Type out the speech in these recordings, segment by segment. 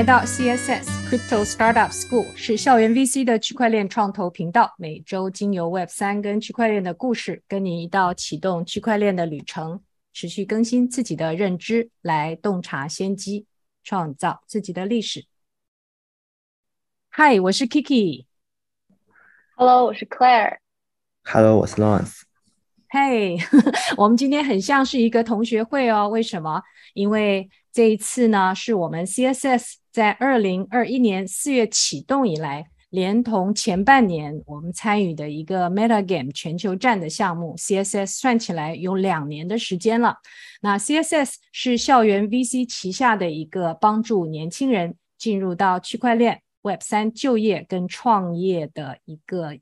来到 CSS Crypto Startup School，是校园 VC 的区块链创投频道。每周经由 Web 三跟区块链的故事，跟你一道启动区块链的旅程，持续更新自己的认知，来洞察先机，创造自己的历史。Hi，我是 Kiki。Hello，我是 Claire。Hello，我是 Lawrence。嘿，hey, 我们今天很像是一个同学会哦。为什么？因为这一次呢，是我们 CSS 在二零二一年四月启动以来，连同前半年我们参与的一个 Metagame 全球站的项目，CSS 算起来有两年的时间了。那 CSS 是校园 VC 旗下的一个帮助年轻人进入到区块链 Web 三就业跟创业的一个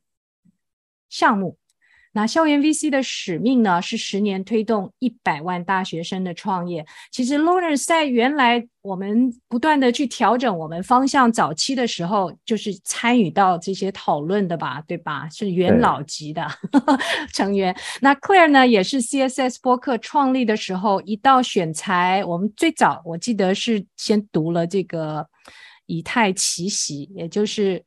项目。那校园 VC 的使命呢，是十年推动一百万大学生的创业。其实 Lawrence 在原来我们不断的去调整我们方向，早期的时候就是参与到这些讨论的吧，对吧？是元老级的对 成员。那 Claire 呢，也是 CSS 播客创立的时候，一到选材，我们最早我记得是先读了这个以太奇袭，也就是。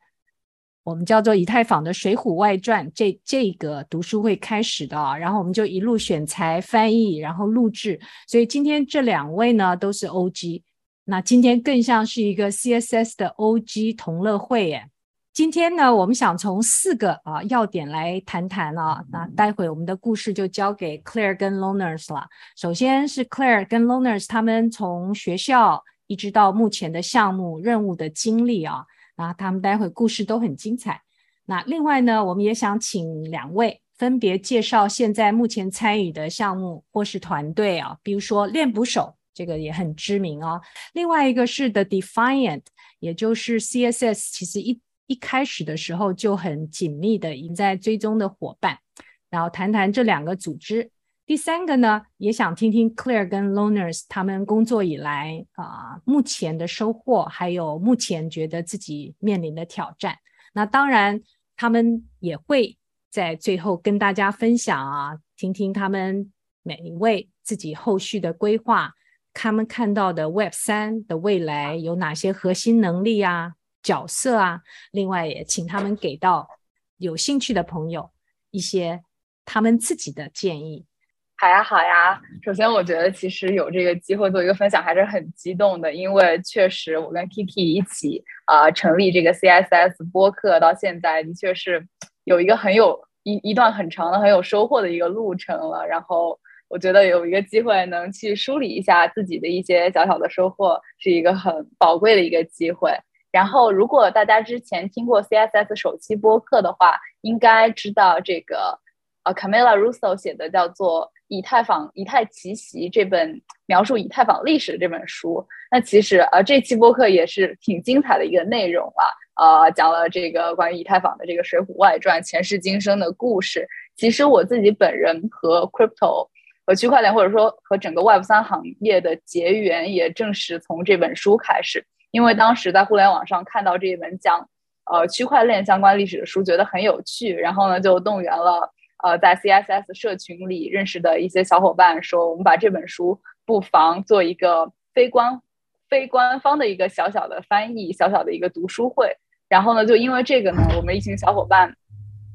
我们叫做以太坊的《水浒外传》这这个读书会开始的啊，然后我们就一路选材、翻译，然后录制。所以今天这两位呢都是 OG，那今天更像是一个 CSS 的 OG 同乐会耶。今天呢，我们想从四个啊要点来谈谈啊，那待会我们的故事就交给 Claire 跟 Loners 了。首先是 Claire 跟 Loners 他们从学校一直到目前的项目任务的经历啊。啊，他们待会故事都很精彩。那另外呢，我们也想请两位分别介绍现在目前参与的项目或是团队啊，比如说练捕手，这个也很知名哦。另外一个是 The Defiant，也就是 CSS 其实一一开始的时候就很紧密的已在追踪的伙伴，然后谈谈这两个组织。第三个呢，也想听听 Claire 跟 Luners 他们工作以来啊、目前的收获，还有目前觉得自己面临的挑战。那当然，他们也会在最后跟大家分享啊，听听他们每一位自己后续的规划，他们看到的 Web 三的未来有哪些核心能力啊、角色啊。另外，也请他们给到有兴趣的朋友一些他们自己的建议。好呀，好呀。首先，我觉得其实有这个机会做一个分享还是很激动的，因为确实我跟 Kiki 一起啊、成立这个 CSS 播客，到现在的确是有一个很有一一段很长的很有收获的一个路程了。然后我觉得有一个机会能去梳理一下自己的一些小小的收获，是一个很宝贵的一个机会。然后，如果大家之前听过 CSS 首期播客的话，应该知道这个呃 Camila Russo 写的叫做。以太坊以太奇袭这本描述以太坊历史的这本书，那其实呃这期播客也是挺精彩的一个内容啊，呃讲了这个关于以太坊的这个《水浒外传》前世今生的故事。其实我自己本人和 crypto 和区块链或者说和整个 Web 三行业的结缘，也正是从这本书开始。因为当时在互联网上看到这一本讲呃区块链相关历史的书，觉得很有趣，然后呢就动员了。呃，在 CSS 社群里认识的一些小伙伴说，我们把这本书不妨做一个非官非官方的一个小小的翻译，小小的一个读书会。然后呢，就因为这个呢，我们一群小伙伴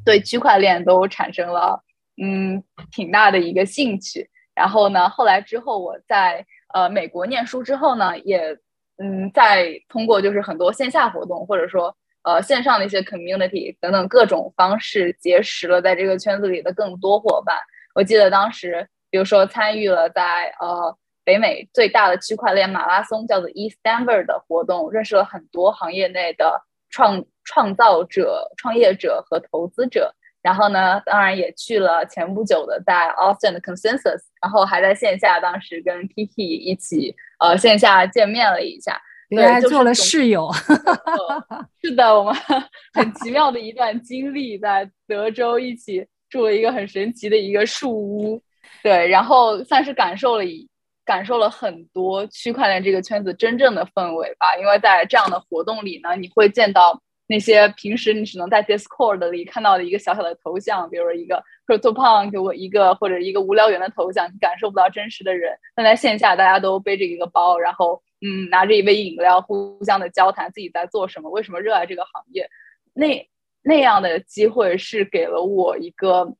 对区块链都产生了嗯挺大的一个兴趣。然后呢，后来之后我在呃美国念书之后呢，也嗯在通过就是很多线下活动或者说。呃，线上的一些 community 等等各种方式，结识了在这个圈子里的更多伙伴。我记得当时，比如说参与了在呃北美最大的区块链马拉松，叫做 ETHDenver 的活动，认识了很多行业内的创创造者、创业者和投资者。然后呢，当然也去了前不久的在 Austin 的 Consensus，然后还在线下当时跟 Kiki 一起呃线下见面了一下。对，还做了室友 是的，我们 很奇妙的一段经历，在德州一起住了一个很神奇的一个树屋，对，然后算是感受了一感受了很多区块链这个圈子真正的氛围吧，因为在这样的活动里呢，你会见到那些平时你只能在 Discord 里看到的一个小小的头像，比如说一个 CryptoPunk 给我一个或者一个无聊猿的头像，你感受不到真实的人。但在线下，大家都背着一个包，然后嗯，拿着一杯饮料，互相的交谈自己在做什么，为什么热爱这个行业。那那样的机会是给了我一个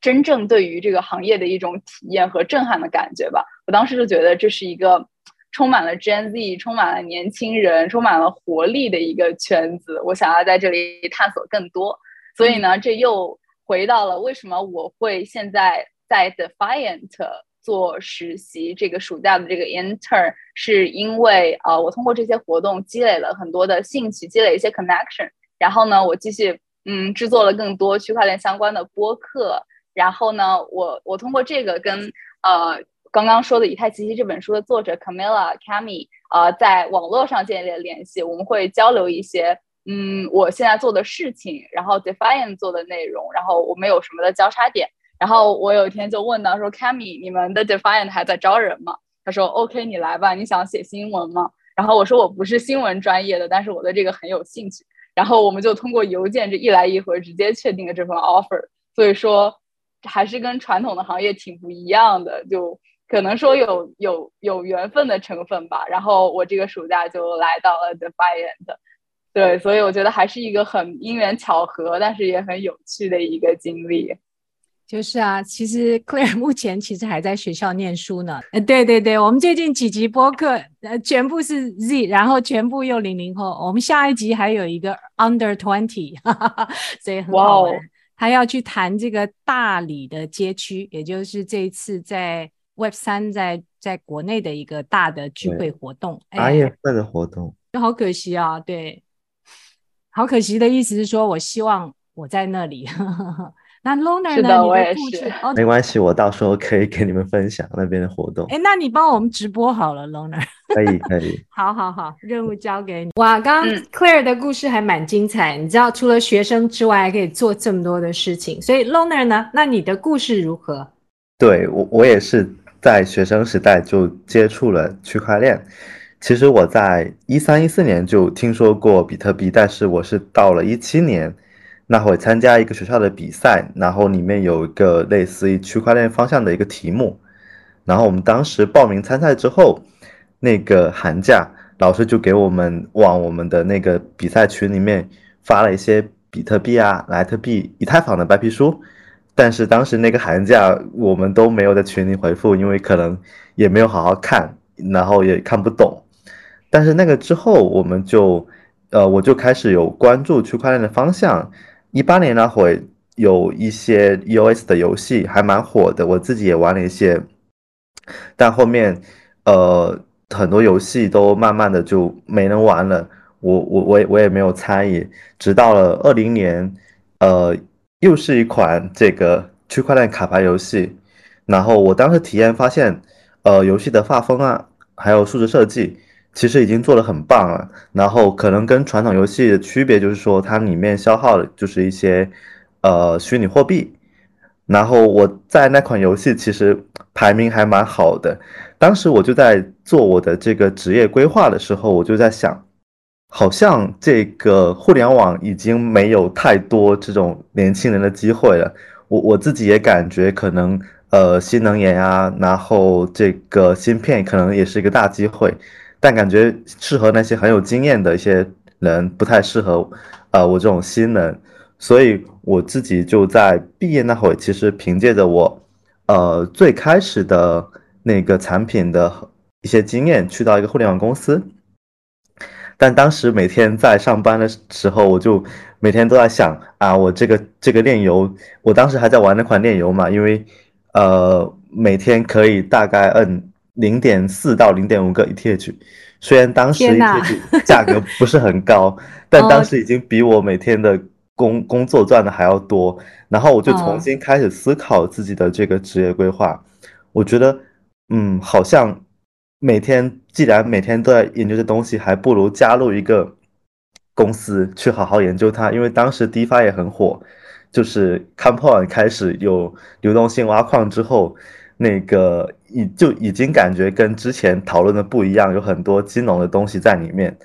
真正对于这个行业的一种体验和震撼的感觉吧。我当时就觉得这是一个。充满了 Gen Z，充满了年轻人，充满了活力的一个圈子。我想要在这里探索更多，所以呢，这又回到了为什么我会现在在 Defiant 做实习。这个暑假的这个 intern 是因为、呃，我通过这些活动积累了很多的兴趣，积累一些 connection。然后呢，我继续嗯制作了更多区块链相关的播客。然后呢，我我通过这个跟呃。刚刚说的《以太奇迹》这本书的作者 Camilla Cami 呃，在网络上建立了联系，我们会交流一些，嗯，我现在做的事情，然后 Defiant 做的内容，然后我们有什么的交叉点。然后我有一天就问他说：“Cami，你们的 Defiant 还在招人吗？”他说：“OK，你来吧，你想写新闻吗？”然后我说：“我不是新闻专业的，但是我对这个很有兴趣。”然后我们就通过邮件这一来一回，直接确定了这份 offer。所以说，还是跟传统的行业挺不一样的，就。可能说有有有缘分的成分吧，然后我这个暑假就来到了 Defiant，对，所以我觉得还是一个很因缘巧合，但是也很有趣的一个经历。就是啊，其实 Claire 目前其实还在学校念书呢。呃，对对对，我们最近几集播客呃全部是 Z，然后全部又零零后，我们下一集还有一个 Under Twenty，所以很好玩。Wow. 他要去谈这个大理的街区，也就是这一次在。Web 三在在国内的一个大的聚会活动，八月份的活动，就好可惜啊！对，好可惜的意思是说，我希望我在那里。那 Loner 呢？你的故事没关系，我到时候可以给你们分享那边的活动。哎，那你帮我们直播好了，Loner。可以，可以。好好好，任务交给你。哇，刚刚 Claire 的故事还蛮精彩。嗯、你知道，除了学生之外，还可以做这么多的事情。所以 Loner 呢？那你的故事如何？对我，我也是。在学生时代就接触了区块链。其实我在一三一四年就听说过比特币，但是我是到了一七年那会参加一个学校的比赛，然后里面有一个类似于区块链方向的一个题目，然后我们当时报名参赛之后，那个寒假老师就给我们往我们的那个比赛群里面发了一些比特币啊、莱特币、以太坊的白皮书。但是当时那个寒假，我们都没有在群里回复，因为可能也没有好好看，然后也看不懂。但是那个之后，我们就，呃，我就开始有关注区块链的方向。一八年那会有一些 EOS 的游戏还蛮火的，我自己也玩了一些。但后面，呃，很多游戏都慢慢的就没人玩了，我我我也我也没有参与。直到了二零年，呃。又是一款这个区块链卡牌游戏，然后我当时体验发现，呃，游戏的画风啊，还有数值设计，其实已经做得很棒了。然后可能跟传统游戏的区别就是说，它里面消耗的就是一些呃虚拟货币。然后我在那款游戏其实排名还蛮好的。当时我就在做我的这个职业规划的时候，我就在想。好像这个互联网已经没有太多这种年轻人的机会了。我我自己也感觉可能，呃，新能源啊，然后这个芯片可能也是一个大机会，但感觉适合那些很有经验的一些人，不太适合，呃，我这种新人。所以我自己就在毕业那会，其实凭借着我，呃，最开始的那个产品的一些经验，去到一个互联网公司。但当时每天在上班的时候，我就每天都在想啊，我这个这个链游，我当时还在玩那款链游嘛，因为呃每天可以大概摁零点四到零点五个 ETH，虽然当时 ETH 价格不是很高，但当时已经比我每天的工工作赚的还要多。然后我就重新开始思考自己的这个职业规划，我觉得嗯，好像。每天既然每天都在研究这东西，还不如加入一个公司去好好研究它。因为当时 DeFi 也很火，就是 Compound 开始有流动性挖矿之后，那个已就已经感觉跟之前讨论的不一样，有很多金融的东西在里面。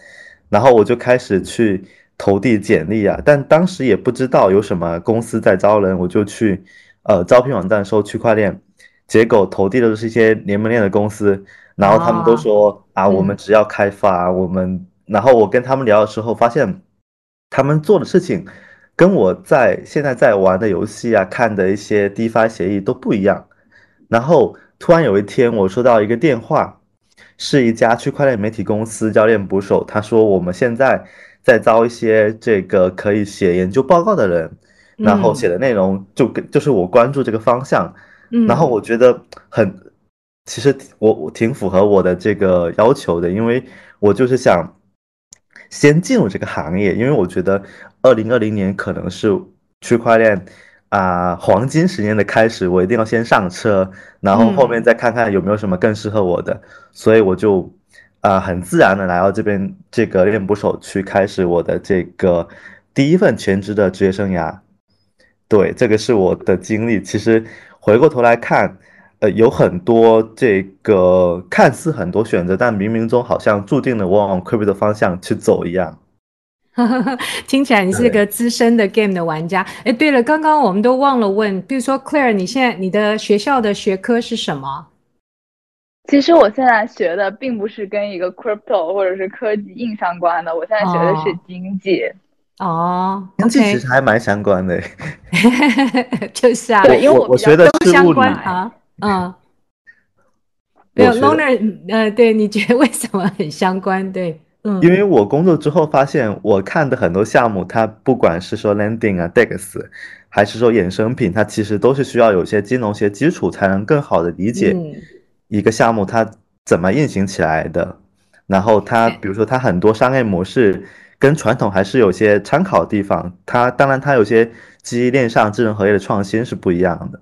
然后我就开始去投递简历啊，但当时也不知道有什么公司在招人，我就去呃招聘网站搜区块链，结果投递的都是一些联盟链的公司，然后他们都说、哦、啊，我们只要开发，嗯、我们，然后我跟他们聊的时候发现，他们做的事情跟我在现在在玩的游戏啊，看的一些 DeFi 协议都不一样，然后突然有一天我收到一个电话，是一家区块链媒体公司教练捕手，他说我们现在。在招一些这个可以写研究报告的人，然后写的内容就跟就是我关注这个方向，嗯，然后我觉得很，其实我我挺符合我的这个要求的，因为我就是想先进入这个行业，因为我觉得二零二零年可能是区块链啊黄金十年的开始，我一定要先上车，然后后面再看看有没有什么更适合我的，所以我就。啊、呃，很自然的来到这边这个练捕手去开始我的这个第一份全职的职业生涯。对，这个是我的经历。其实回过头来看，呃，有很多这个看似很多选择，但冥冥中好像注定了我往 crypto 的方向去走一样。听起来你是个资深的 game 的玩家。哎，对了，刚刚我们都忘了问，比如说 Claire，你现在你的学校的学科是什么？其实我现在学的并不是跟一个 crypto 或者是科技硬相关的，我现在学的是经济。哦，经济其实还蛮相关的。就是啊，对，因为我我学的是物理啊。嗯。没有 Loner，呃，对，你觉得为什么很相关？对，嗯，因为我工作之后发现，我看的很多项目，它不管是说 landing 啊，dex，还是说衍生品，它其实都是需要有些金融学基础，才能更好的理解。嗯一个项目它怎么运行起来的？然后它比如说它很多商业模式跟传统还是有些参考的地方。它当然它有些基于链上智能合约的创新是不一样的。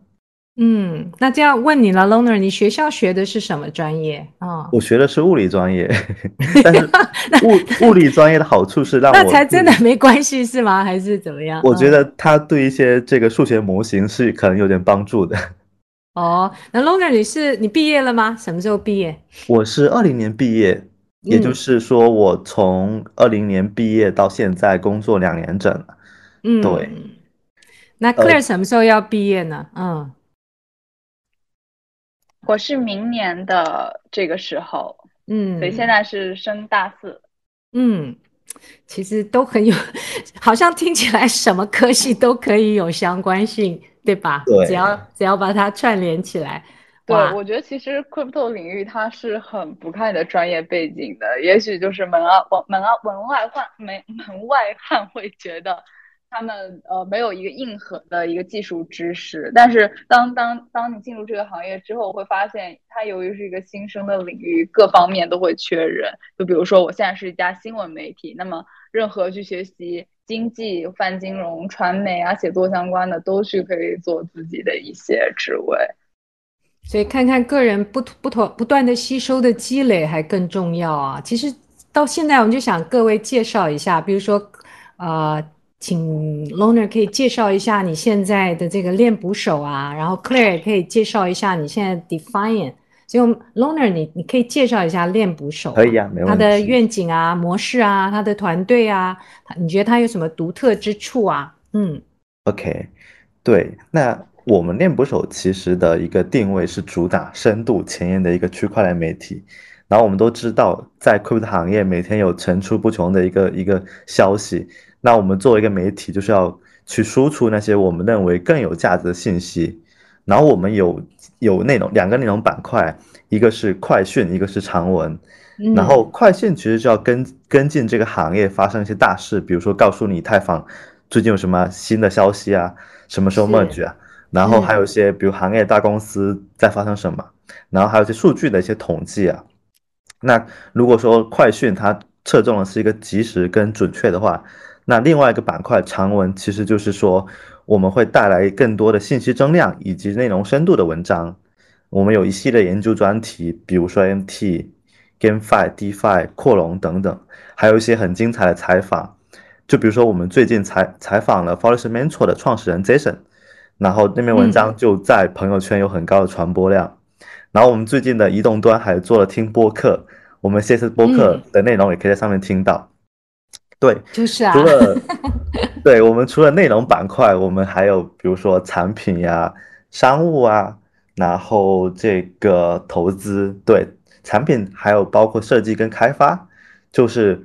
嗯，那这样问你了，Loner，你学校学的是什么专业啊？哦，我学的是物理专业，但是物物理专业的好处是让我那才真的没关系是吗？还是怎么样？我觉得它对一些这个数学模型是可能有点帮助的。哦，那 Loner 你是你毕业了吗？什么时候毕业？我是二零年毕业，嗯，也就是说我从二零年毕业到现在工作两年整了。嗯，对。那 Claire 什么时候要毕业呢？呃、嗯，我是明年的这个时候。嗯，所以现在是升大四。嗯，其实都很有，好像听起来什么科系都可以有相关性。对吧？对，只要只要把它串联起来，对，我觉得其实 crypto 领域它是很不看你的专业背景的，也许就是门外门外门外汉门门外汉会觉得他们呃没有一个硬核的一个技术知识，但是当当当你进入这个行业之后，会发现它由于是一个新生的领域，各方面都会缺人。就比如说我现在是一家新闻媒体，那么任何去学习。经济、泛金融、传媒啊，写作相关的都是可以做自己的一些职位，所以看看个人不不同不断的吸收的积累还更重要啊。其实到现在我们就想各位介绍一下，比如说呃，请 Loner 可以介绍一下你现在的这个练捕手啊，然后 Claire 也可以介绍一下你现在 Defiant。所以 Loner，你你可以介绍一下练捕手，可以啊，没问题。他的愿景啊、模式啊、他的团队啊，你觉得他有什么独特之处啊？嗯，OK，对，那我们练捕手其实的一个定位是主打深度前沿的一个区块链媒体。然后我们都知道，在 Crypto 行业每天有层出不穷的一个一个消息，那我们作为一个媒体，就是要去输出那些我们认为更有价值的信息。然后我们有有内容两个内容板块，一个是快讯，一个是长文。嗯、然后快讯其实就要跟跟进这个行业发生一些大事，比如说告诉你以太坊最近有什么新的消息啊，什么时候 merge 啊，然后还有一些比如行业大公司在发生什么，然后还有一些数据的一些统计啊。那如果说快讯它侧重的是一个及时跟准确的话，那另外一个板块长文其实就是说。我们会带来更多的信息增量以及内容深度的文章。我们有一系列研究专题，比如说 NFT、GameFi、DeFi、扩容等等，还有一些很精彩的采访。就比如说我们最近采采访了 Forest Mentor 的创始人 Jason，然后那篇文章就在朋友圈有很高的传播量。嗯、然后我们最近的移动端还做了听播客，我们 CS 播客的内容也可以在上面听到。对，就是啊。除了 对我们除了内容板块，我们还有比如说产品呀、商务啊，然后这个投资，对，产品还有包括设计跟开发，就是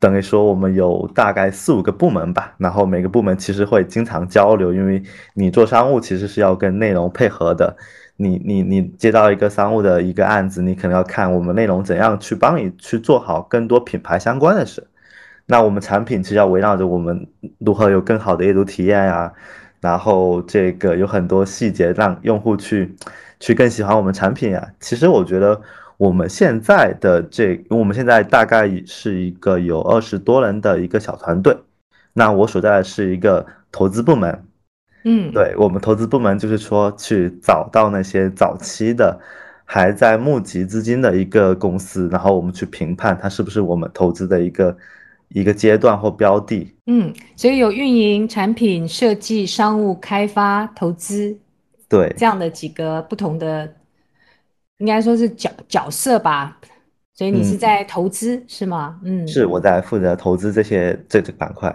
等于说我们有大概四五个部门吧，然后每个部门其实会经常交流，因为你做商务其实是要跟内容配合的。你你你接到一个商务的一个案子，你可能要看我们内容怎样去帮你去做好更多品牌相关的事。那我们产品其实要围绕着我们如何有更好的阅读体验呀，然后这个有很多细节让用户去去更喜欢我们产品呀。其实我觉得我们现在的这，我们现在大概是一个有二十多人的一个小团队。那我所在的是一个投资部门。嗯，对，我们投资部门就是说去找到那些早期的还在募集资金的一个公司，然后我们去评判它是不是我们投资的一个一个阶段或标的。嗯，所以有运营、产品设计、商务开发、投资，对，这样的几个不同的，应该说是角角色吧。所以你是在投资、嗯、是吗？嗯，是我在负责投资这些这个板块。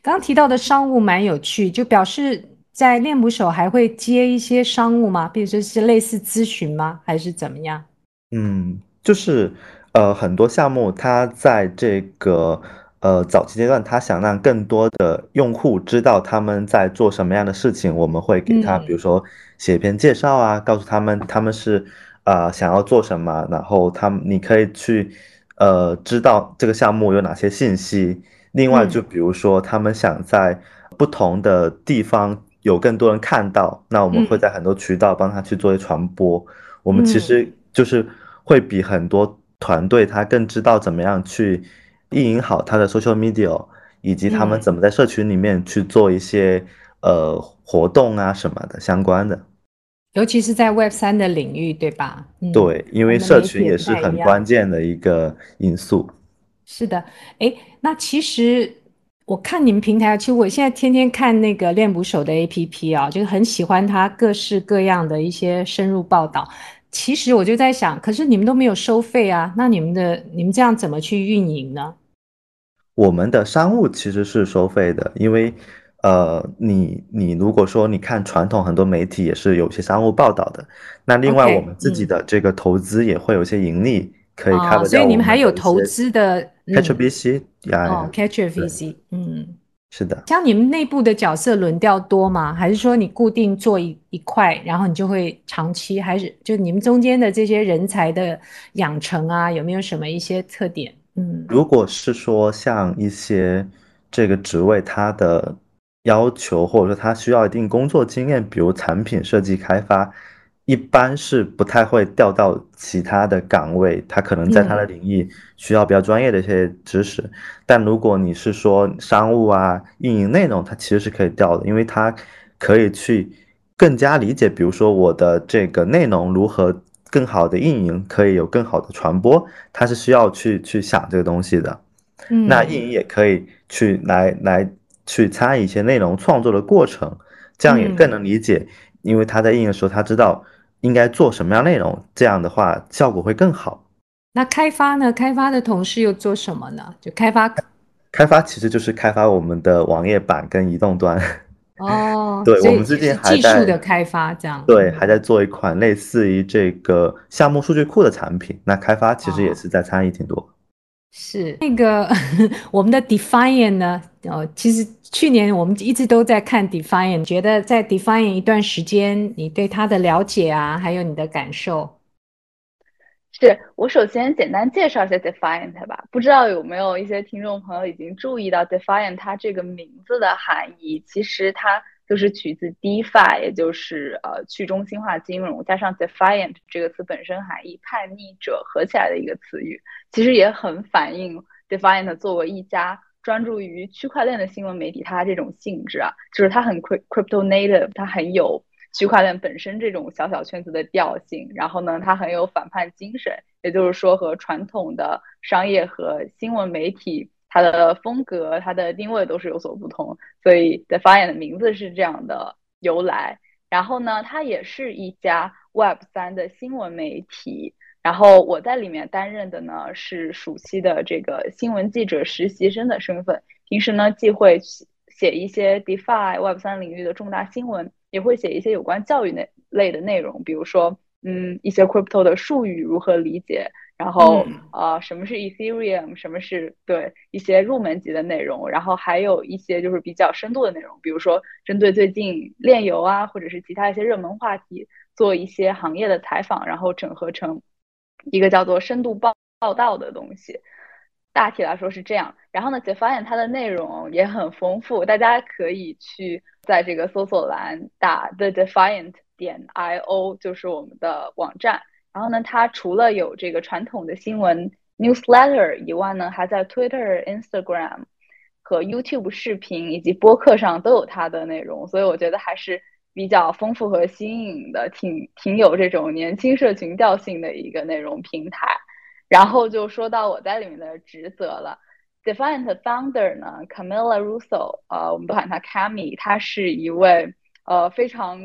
刚刚提到的商务蛮有趣，就表示在练捕手还会接一些商务吗？比如说是类似咨询吗？还是怎么样？嗯，就是呃很多项目，它在这个呃早期阶段，他想让更多的用户知道他们在做什么样的事情，我们会给他，嗯、比如说写一篇介绍啊，告诉他们他们是啊、呃、想要做什么，然后他们你可以去呃知道这个项目有哪些信息。另外，就比如说，他们想在不同的地方有更多人看到，嗯、那我们会在很多渠道帮他去做一传播。嗯、我们其实就是会比很多团队他更知道怎么样去运营好他的 social media，以及他们怎么在社群里面去做一些、嗯、呃活动啊什么的相关的。尤其是在 Web 三的领域，对吧？嗯、对，因为社群也是很关键的一个因素。是的，哎，那其实我看你们平台，其实我现在天天看那个练捕手的 APP 啊，就是很喜欢它各式各样的一些深入报道。其实我就在想，可是你们都没有收费啊，那你们的你们这样怎么去运营呢？我们的商务其实是收费的，因为呃，你你如果说你看传统很多媒体也是有些商务报道的，那另外我们自己的这个投资也会有些盈利。可以看、哦，所以你们还有投资的 Catcher VC 哦，Catcher VC，嗯，是的。像你们内部的角色轮调多吗？还是说你固定做一一块，然后你就会长期？还是就你们中间的这些人才的养成啊，有没有什么一些特点？嗯，如果是说像一些这个职位，它的要求或者说它需要一定工作经验，比如产品设计开发。一般是不太会调到其他的岗位，他可能在他的领域需要比较专业的一些知识。嗯、但如果你是说商务啊、运营内容，它其实是可以调的，因为他可以去更加理解，比如说我的这个内容如何更好的运营，可以有更好的传播，他是需要去去想这个东西的。嗯，那运营也可以去来来去参与一些内容创作的过程，这样也更能理解，嗯、因为他在运营的时候，他知道。应该做什么样内容？这样的话效果会更好。那开发呢？开发的同事又做什么呢？就开发，开发其实就是开发我们的网页版跟移动端。哦，对，我们最近还在技术的开发这样。对，还在做一款类似于这个项目数据库的产品。那开发其实也是在参与挺多。哦是那个 我们的 Defiant 呢？哦，其实去年我们一直都在看 Defiant，觉得在 Defiant 一段时间，你对它的了解啊，还有你的感受。是我首先简单介绍一下 Defiant 吧，不知道有没有一些听众朋友已经注意到 Defiant 它这个名字的含义，其实它。就是取自 DeFi，也就是呃去中心化金融，加上 Defiant 这个词本身含义叛逆者合起来的一个词语，其实也很反映 Defiant 作为一家专注于区块链的新闻媒体，它这种性质啊，就是它很 crypto native，它很有区块链本身这种小小圈子的调性，然后呢，它很有反叛精神，也就是说和传统的商业和新闻媒体。它的风格、它的定位都是有所不同，所以 Defy 的名字是这样的由来。然后呢，它也是一家 Web 三的新闻媒体。然后我在里面担任的呢是暑期的这个新闻记者实习生的身份，平时呢既会写一些 DeFi Web 三领域的重大新闻，也会写一些有关教育类类的内容，比如说嗯一些 Crypto 的术语如何理解。然后，呃，什么是 Ethereum？什么是对一些入门级的内容？然后还有一些就是比较深度的内容，比如说针对最近炼油啊，或者是其他一些热门话题，做一些行业的采访，然后整合成一个叫做深度报报道的东西。大体来说是这样。然后呢，姐发现它的内容也很丰富，大家可以去在这个搜索栏打 The Defiant 点 io，就是我们的网站。然后呢，它除了有这个传统的新闻 newsletter 以外呢，还在 Twitter、Instagram 和 YouTube 视频以及播客上都有它的内容，所以我觉得还是比较丰富和新颖的，挺挺有这种年轻社群调性的一个内容平台。然后就说到我在里面的职责了，Defiant Founder 呢，Camilla Russo，呃，我们都喊她 Cami，她是一位呃非常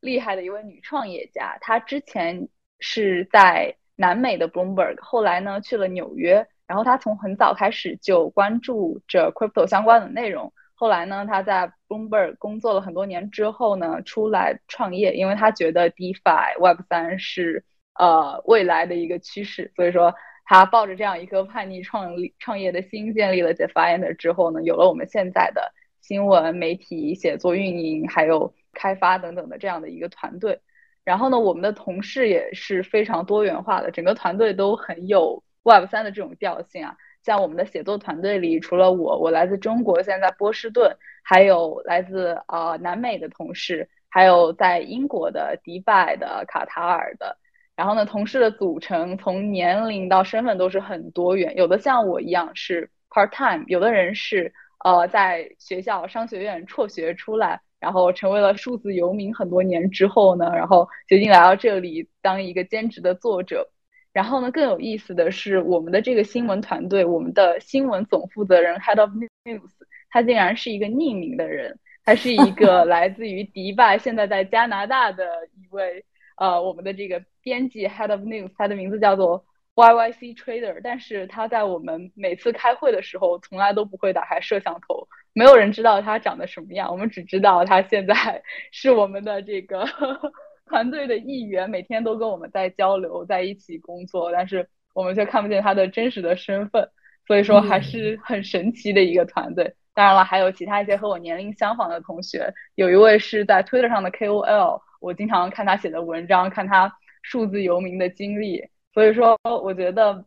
厉害的一位女创业家，她之前。是在南美的 Bloomberg，后来呢去了纽约，然后他从很早开始就关注着 crypto 相关的内容。后来呢，他在 Bloomberg 工作了很多年之后呢，出来创业，因为他觉得 DeFi Web 三是呃未来的一个趋势，所以说他抱着这样一颗叛逆创立创业的心，建立了 Defiant 之后呢，有了我们现在的新闻媒体写作、运营还有开发等等的这样的一个团队。然后呢，我们的同事也是非常多元化的，整个团队都很有 Web 三的这种调性啊。像我们的写作团队里，除了我，我来自中国，现在在波士顿，还有来自、呃、南美的同事，还有在英国的、迪拜的、卡塔尔的。然后呢，同事的组成从年龄到身份都是很多元，有的像我一样是 part time，有的人是呃在学校商学院辍学出来。然后成为了数字游民很多年之后呢，然后决定来到这里当一个兼职的作者。然后呢，更有意思的是，我们的这个新闻团队，我们的新闻总负责人 Head of News，他竟然是一个匿名的人，他是一个 来自于迪拜，现在在加拿大的一位呃，我们的这个编辑 Head of News，他的名字叫做 YYC Trader，但是他在我们每次开会的时候，从来都不会打开摄像头。没有人知道他长得什么样，我们只知道他现在 是我们的这个 团队的一员，每天都跟我们在交流，在一起工作，但是我们却看不见他的真实的身份，所以说还是很神奇的一个团队。嗯、当然了，还有其他一些和我年龄相仿的同学，有一位是在 Twitter 上的 KOL，我经常看他写的文章，看他数字游民的经历，所以说我觉得。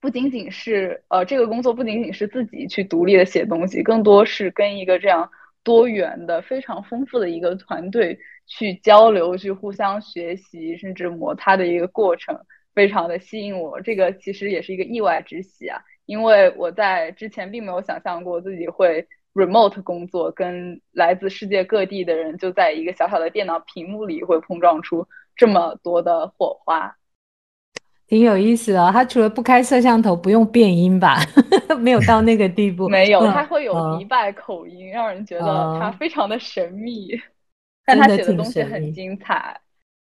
不仅仅是呃，这个工作不仅仅是自己去独立的写东西，更多是跟一个这样多元的、非常丰富的一个团队去交流、去互相学习，甚至摩擦的一个过程，非常的吸引我。这个其实也是一个意外之喜啊，因为我在之前并没有想象过自己会 remote 工作，跟来自世界各地的人就在一个小小的电脑屏幕里会碰撞出这么多的火花。挺有意思哦，他除了不开摄像头，不用变音吧？没有到那个地步。没有，他会有迪拜口音，嗯、让人觉得他非常的神秘。嗯、但他写的东西很精彩。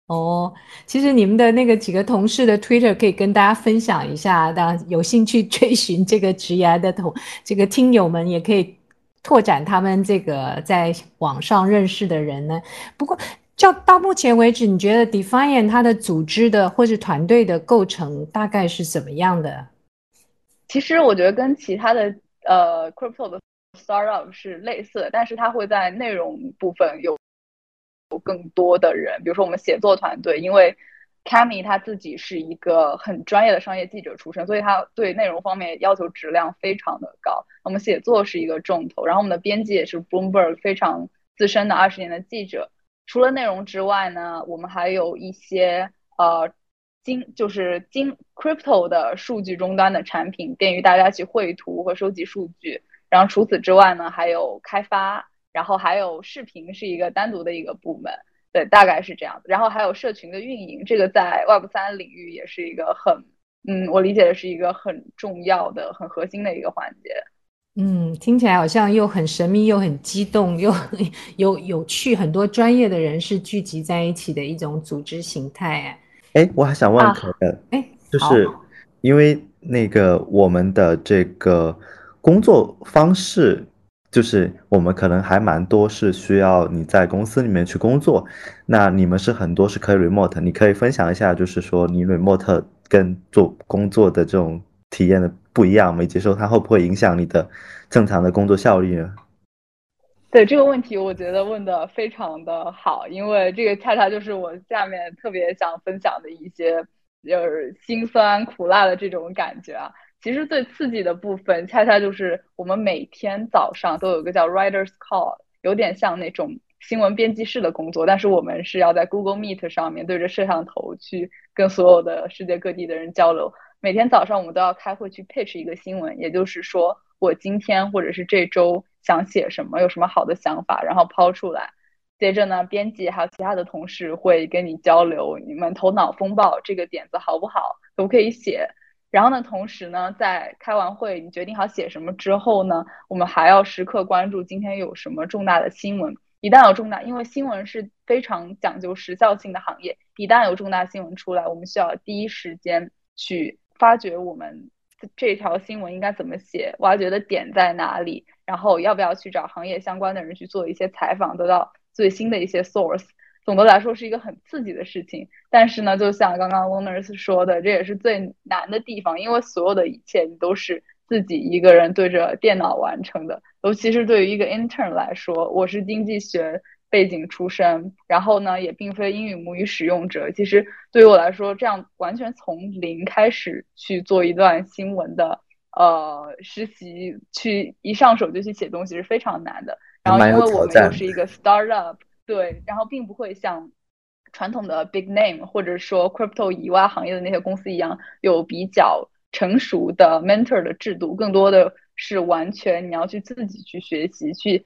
哦，其实你们的那个几个同事的 Twitter 可以跟大家分享一下，当有兴趣追寻这个职业的同这个听友们也可以拓展他们这个在网上认识的人呢。不过。就到目前为止，你觉得 Defiant 它的组织的或是团队的构成大概是怎么样的？其实我觉得跟其他的呃 crypto 的 startup 是类似的，但是它会在内容部分有有更多的人，比如说我们写作团队，因为 Cami 他自己是一个很专业的商业记者出身，所以他对内容方面要求质量非常的高。我们写作是一个重头，然后我们的编辑也是 Bloomberg 非常资深的二十年的记者。除了内容之外呢，我们还有一些呃金就是金 crypto 的数据终端的产品，便于大家去绘图和收集数据。然后除此之外呢，还有开发，然后还有视频是一个单独的一个部门，对，大概是这样。然后还有社群的运营，这个在 Web 三领域也是一个很嗯，我理解的是一个很重要的、很核心的一个环节。嗯，听起来好像又很神秘，又很激动，又 有有趣，很多专业的人士聚集在一起的一种组织形态。哎，哎，我还想问可乐，哎、啊，就是因为那个我们的这个工作方式，就是我们可能还蛮多是需要你在公司里面去工作，那你们是很多是可以 remote，你可以分享一下，就是说你 remote 跟做工作的这种体验的不一样，没接受它会不会影响你的正常的工作效率呢？对这个问题，我觉得问得非常的好，因为这个恰恰就是我下面特别想分享的一些，就是辛酸苦辣的这种感觉啊。其实最刺激的部分，恰恰就是我们每天早上都有个叫 Writers Call，有点像那种新闻编辑室的工作，但是我们是要在 Google Meet 上面对着摄像头去跟所有的世界各地的人交流。每天早上我们都要开会去 pitch 一个新闻，也就是说我今天或者是这周。想写什么，有什么好的想法，然后抛出来。接着呢，编辑还有其他的同事会跟你交流，你们头脑风暴这个点子好不好，可不可以写？然后呢，同时呢，在开完会，你决定好写什么之后呢，我们还要时刻关注今天有什么重大的新闻。一旦有重大，因为新闻是非常讲究时效性的行业，一旦有重大新闻出来，我们需要第一时间去发掘我们这条新闻应该怎么写，挖掘的点在哪里。然后要不要去找行业相关的人去做一些采访，得到最新的一些 source。总的来说是一个很刺激的事情，但是呢，就像刚刚 Lourdes 说的，这也是最难的地方，因为所有的一切你都是自己一个人对着电脑完成的。尤其是对于一个 intern 来说，我是经济学背景出身，然后呢，也并非英语母语使用者。其实对于我来说，这样完全从零开始去做一段新闻的。呃，实习去一上手就去写东西是非常难的。然后因为我们又是一个 startup，对，然后并不会像传统的 big name 或者说 crypto 以外行业的那些公司一样有比较成熟的 mentor 的制度，更多的是完全你要去自己去学习去。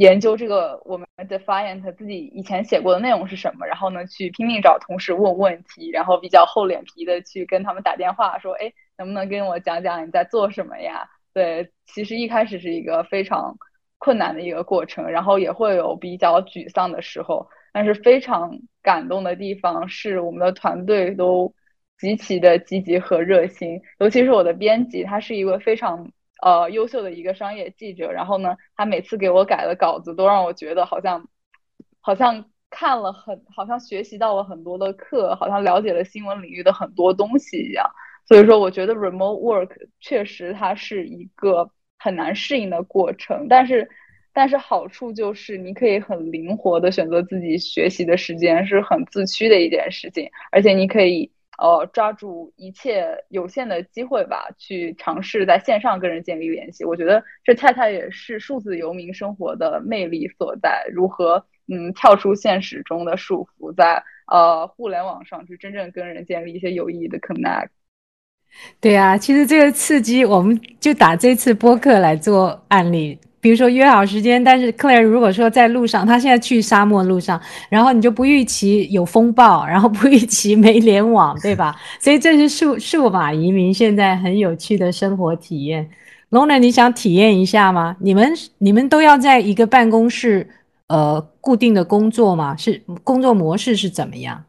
研究这个我们 Defiant 自己以前写过的内容是什么，然后呢，去拼命找同事问问题，然后比较厚脸皮的去跟他们打电话说，哎，能不能跟我讲讲你在做什么呀？对，其实一开始是一个非常困难的一个过程，然后也会有比较沮丧的时候，但是非常感动的地方是我们的团队都极其的积极和热心，尤其是我的编辑，他是一位非常。呃，优秀的一个商业记者，然后呢，他每次给我改的稿子都让我觉得好像，好像看了很，好像学习到了很多的课，好像了解了新闻领域的很多东西一样。所以说，我觉得 remote work 确实它是一个很难适应的过程，但是，但是好处就是你可以很灵活的选择自己学习的时间，是很自驱的一件事情，而且你可以。呃，抓住一切有限的机会吧，去尝试在线上跟人建立联系。我觉得这恰恰也是数字游民生活的魅力所在。如何嗯跳出现实中的束缚，在呃互联网上去真正跟人建立一些有意义的 connect。对啊，其实这个刺激，我们就打这次播客来做案例。比如说约好时间，但是 Clair 如果说在路上，他现在去沙漠路上，然后你就不预期有风暴，然后不预期没联网，对吧？所以这是数数码移民现在很有趣的生活体验。Lona，你想体验一下吗？你们你们都要在一个办公室呃固定的工作吗？是工作模式是怎么样？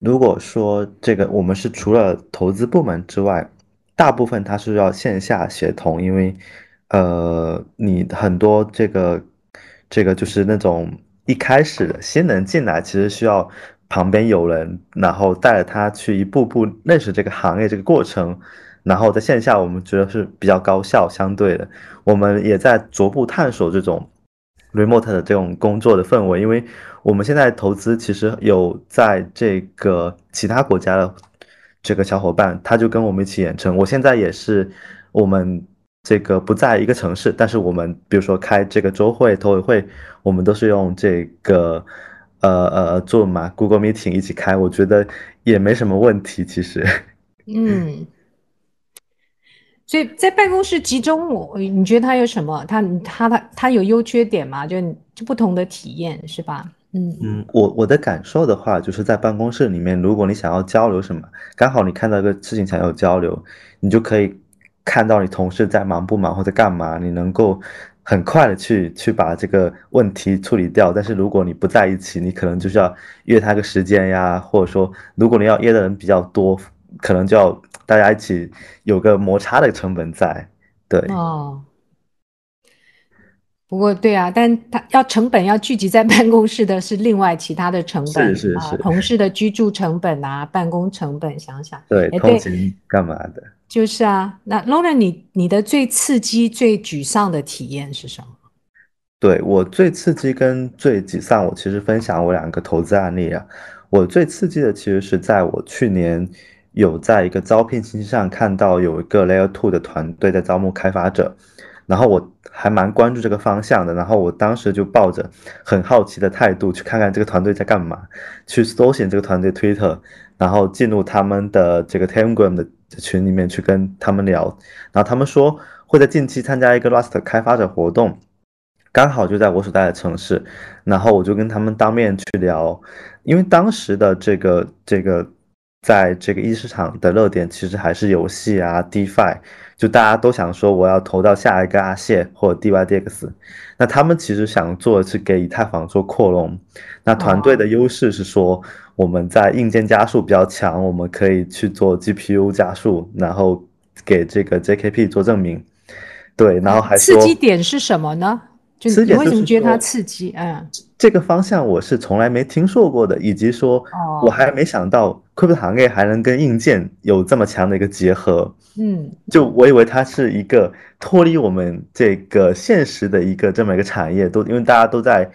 如果说这个我们是除了投资部门之外，大部分它是要线下协同，因为。呃，你很多这个这个就是那种一开始的新人进来，其实需要旁边有人，然后带着他去一步步认识这个行业这个过程，然后在线下我们觉得是比较高效相对的。我们也在逐步探索这种 remote 的这种工作的氛围，因为我们现在投资其实有在这个其他国家的这个小伙伴，他就跟我们一起远程。我现在也是我们。这个不在一个城市，但是我们比如说开这个周会、投委会，我们都是用这个呃呃做嘛 Google Meeting 一起开，我觉得也没什么问题，其实。嗯，所以在办公室集中，我你觉得它有什么？它它它它有优缺点吗？就就不同的体验是吧？嗯嗯，我我的感受的话，就是在办公室里面，如果你想要交流什么，刚好你看到一个事情想要交流，你就可以。看到你同事在忙不忙或者干嘛，你能够很快的去去把这个问题处理掉。但是如果你不在一起，你可能就是要约他个时间呀，或者说如果你要约的人比较多，可能就要大家一起有个摩擦的成本在，对。哦。不过对啊，但他要成本要聚集在办公室的是另外其他的成本，是是是，啊，同事的居住成本啊，办公成本，想想对，通勤干嘛的？就是啊，那 Lauren，你你的最刺激、最沮丧的体验是什么？对，我最刺激跟最沮丧，我其实分享我两个投资案例啊。我最刺激的其实是在我去年有在一个招聘信息上看到有一个 Layer Two 的团队在招募开发者。然后我还蛮关注这个方向的，然后我当时就抱着很好奇的态度去看看这个团队在干嘛，去搜寻这个团队 Twitter，然后进入他们的这个 Telegram 的群里面去跟他们聊，然后他们说会在近期参加一个 Rust 开发者活动，刚好就在我所在的城市，然后我就跟他们当面去聊，因为当时的这个这个在这个一市场的热点其实还是游戏啊 DeFi。就大家都想说我要投到下一个阿谢或者 DYDX，那他们其实想做的是给以太坊做扩容。那团队的优势是说我们在硬件加速比较强，我们可以去做 GPU 加速，然后给这个 JKP 做证明。对，然后还刺激点是什么呢？就你为什么觉得它刺激？嗯，这个方向我是从来没听说过的，以及说我还没想到 Crypto 行业还能跟硬件有这么强的一个结合。嗯，就我以为它是一个脱离我们这个现实的一个这么一个产业，都因为大家都在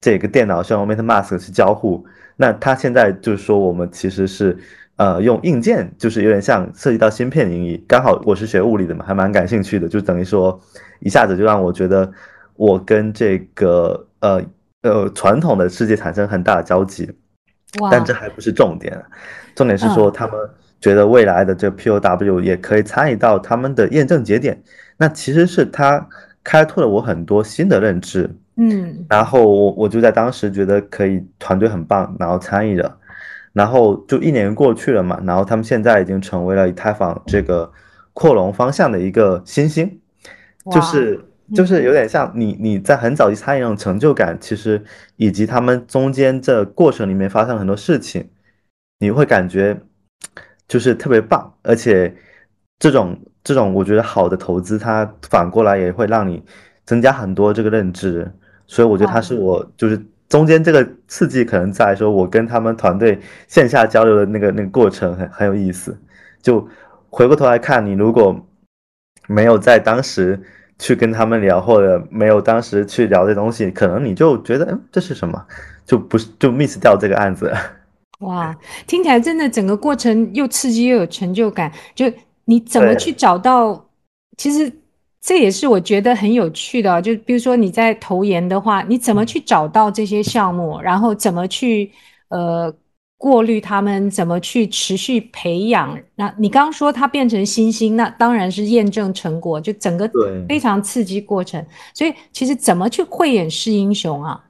这个电脑上用 MetaMask 去交互，那它现在就是说我们其实是呃用硬件，就是有点像涉及到芯片领域，刚好我是学物理的嘛，还蛮感兴趣的，就等于说一下子就让我觉得我跟这个呃呃传统的世界产生很大的交集。哇！但这还不是重点，重点是说他们。觉得未来的这个 POW 也可以参与到他们的验证节点，那其实是他开拓了我很多新的认知，嗯，然后我我就在当时觉得可以，团队很棒，然后参与了，然后就一年过去了嘛，然后他们现在已经成为了以太坊这个扩容方向的一个新星，就是就是有点像你你在很早期参与那种成就感，其实以及他们中间这过程里面发生了很多事情，你会感觉。就是特别棒，而且这种这种我觉得好的投资，它反过来也会让你增加很多这个认知，所以我觉得他是我就是中间这个刺激，可能在说我跟他们团队线下交流的那个那个过程很很有意思。就回过头来看，你如果没有在当时去跟他们聊，或者没有当时去聊这东西，可能你就觉得嗯这是什么，就不是就 miss 掉这个案子。哇，听起来真的整个过程又刺激又有成就感。就你怎么去找到？其实这也是我觉得很有趣的。就比如说你在投研的话，你怎么去找到这些项目？然后怎么去呃过滤他们？怎么去持续培养？那你刚刚说它变成新星，那当然是验证成果，就整个非常刺激过程。所以其实怎么去慧眼识英雄啊？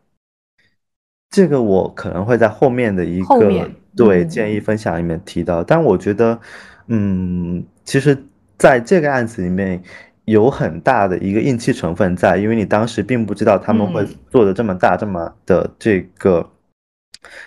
这个我可能会在后面的一个对建议分享里面提到，但我觉得，嗯，其实在这个案子里面有很大的一个运气成分在，因为你当时并不知道他们会做的这么大，这么的这个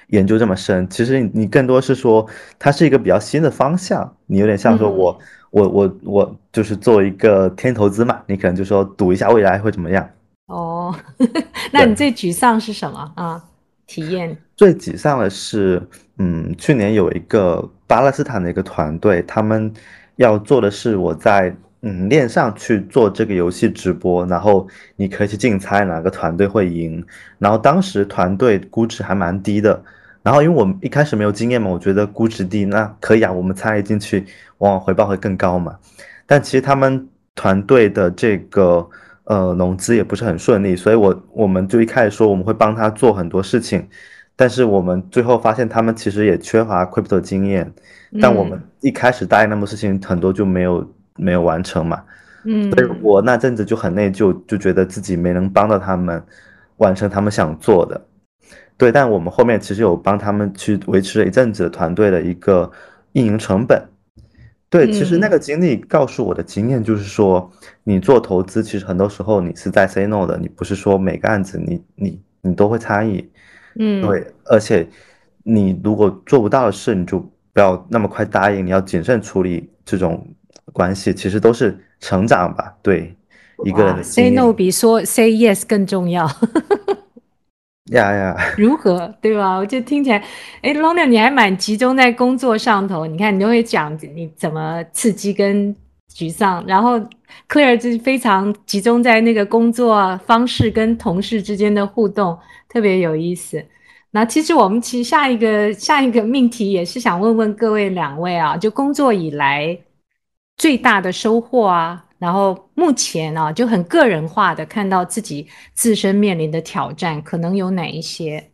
研究这么深。其实你更多是说它是一个比较新的方向，你有点像说我我我我就是做一个天投资嘛，你可能就说赌一下未来会怎么样。哦，那你最沮丧是什么啊？体验最沮丧的是，嗯，去年有一个巴勒斯坦的一个团队，他们要做的是我在嗯链上去做这个游戏直播，然后你可以去竞猜哪个团队会赢。然后当时团队估值还蛮低的，然后因为我们一开始没有经验嘛，我觉得估值低，那可以啊，我们参与进去，往往回报会更高嘛。但其实他们团队的这个。呃，融资也不是很顺利，所以我我们就一开始说我们会帮他做很多事情，但是我们最后发现他们其实也缺乏 crypto 经验，但我们一开始答应那么多事情，很多就没有没有完成嘛，嗯，所以我那阵子就很内疚，就觉得自己没能帮到他们完成他们想做的，对，但我们后面其实有帮他们去维持了一阵子团队的一个运营成本。对，其实那个经历告诉我的经验就是说，你做投资，其实很多时候你是在 say no 的，你不是说每个案子你你你都会参与，嗯，对，而且你如果做不到的事，你就不要那么快答应，你要谨慎处理这种关系，其实都是成长吧。对一个人的 say no 比说 say yes 更重要。呀呀，如何对吧？我就听起来，哎，Lionel 你还蛮集中在工作上头。你看，你都会讲你怎么刺激跟沮丧，然后 Claire 就是非常集中在那个工作方式跟同事之间的互动，特别有意思。那其实我们其实下一个下一个命题也是想问问各位两位啊，就工作以来最大的收获啊。然后目前呢、啊，就很个人化的看到自己自身面临的挑战，可能有哪一些？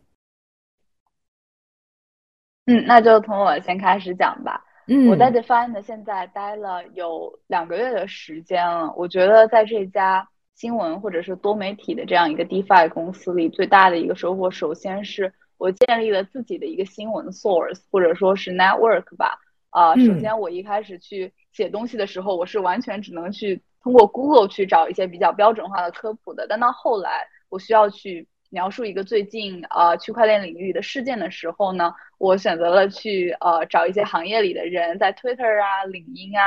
嗯，那就从我先开始讲吧。嗯，我在 Define 现在待了有两个月的时间了。我觉得在这家新闻或者是多媒体的这样一个 DeFi 公司里，最大的一个收获，首先是我建立了自己的一个新闻 source，或者说是 network 吧。啊、呃，首先我一开始去写东西的时候，我是完全只能去通过 Google 去找一些比较标准化的科普的。但到后来，我需要去描述一个最近呃区块链领域的事件的时候呢，我选择了去呃找一些行业里的人，在 Twitter 啊、领英啊，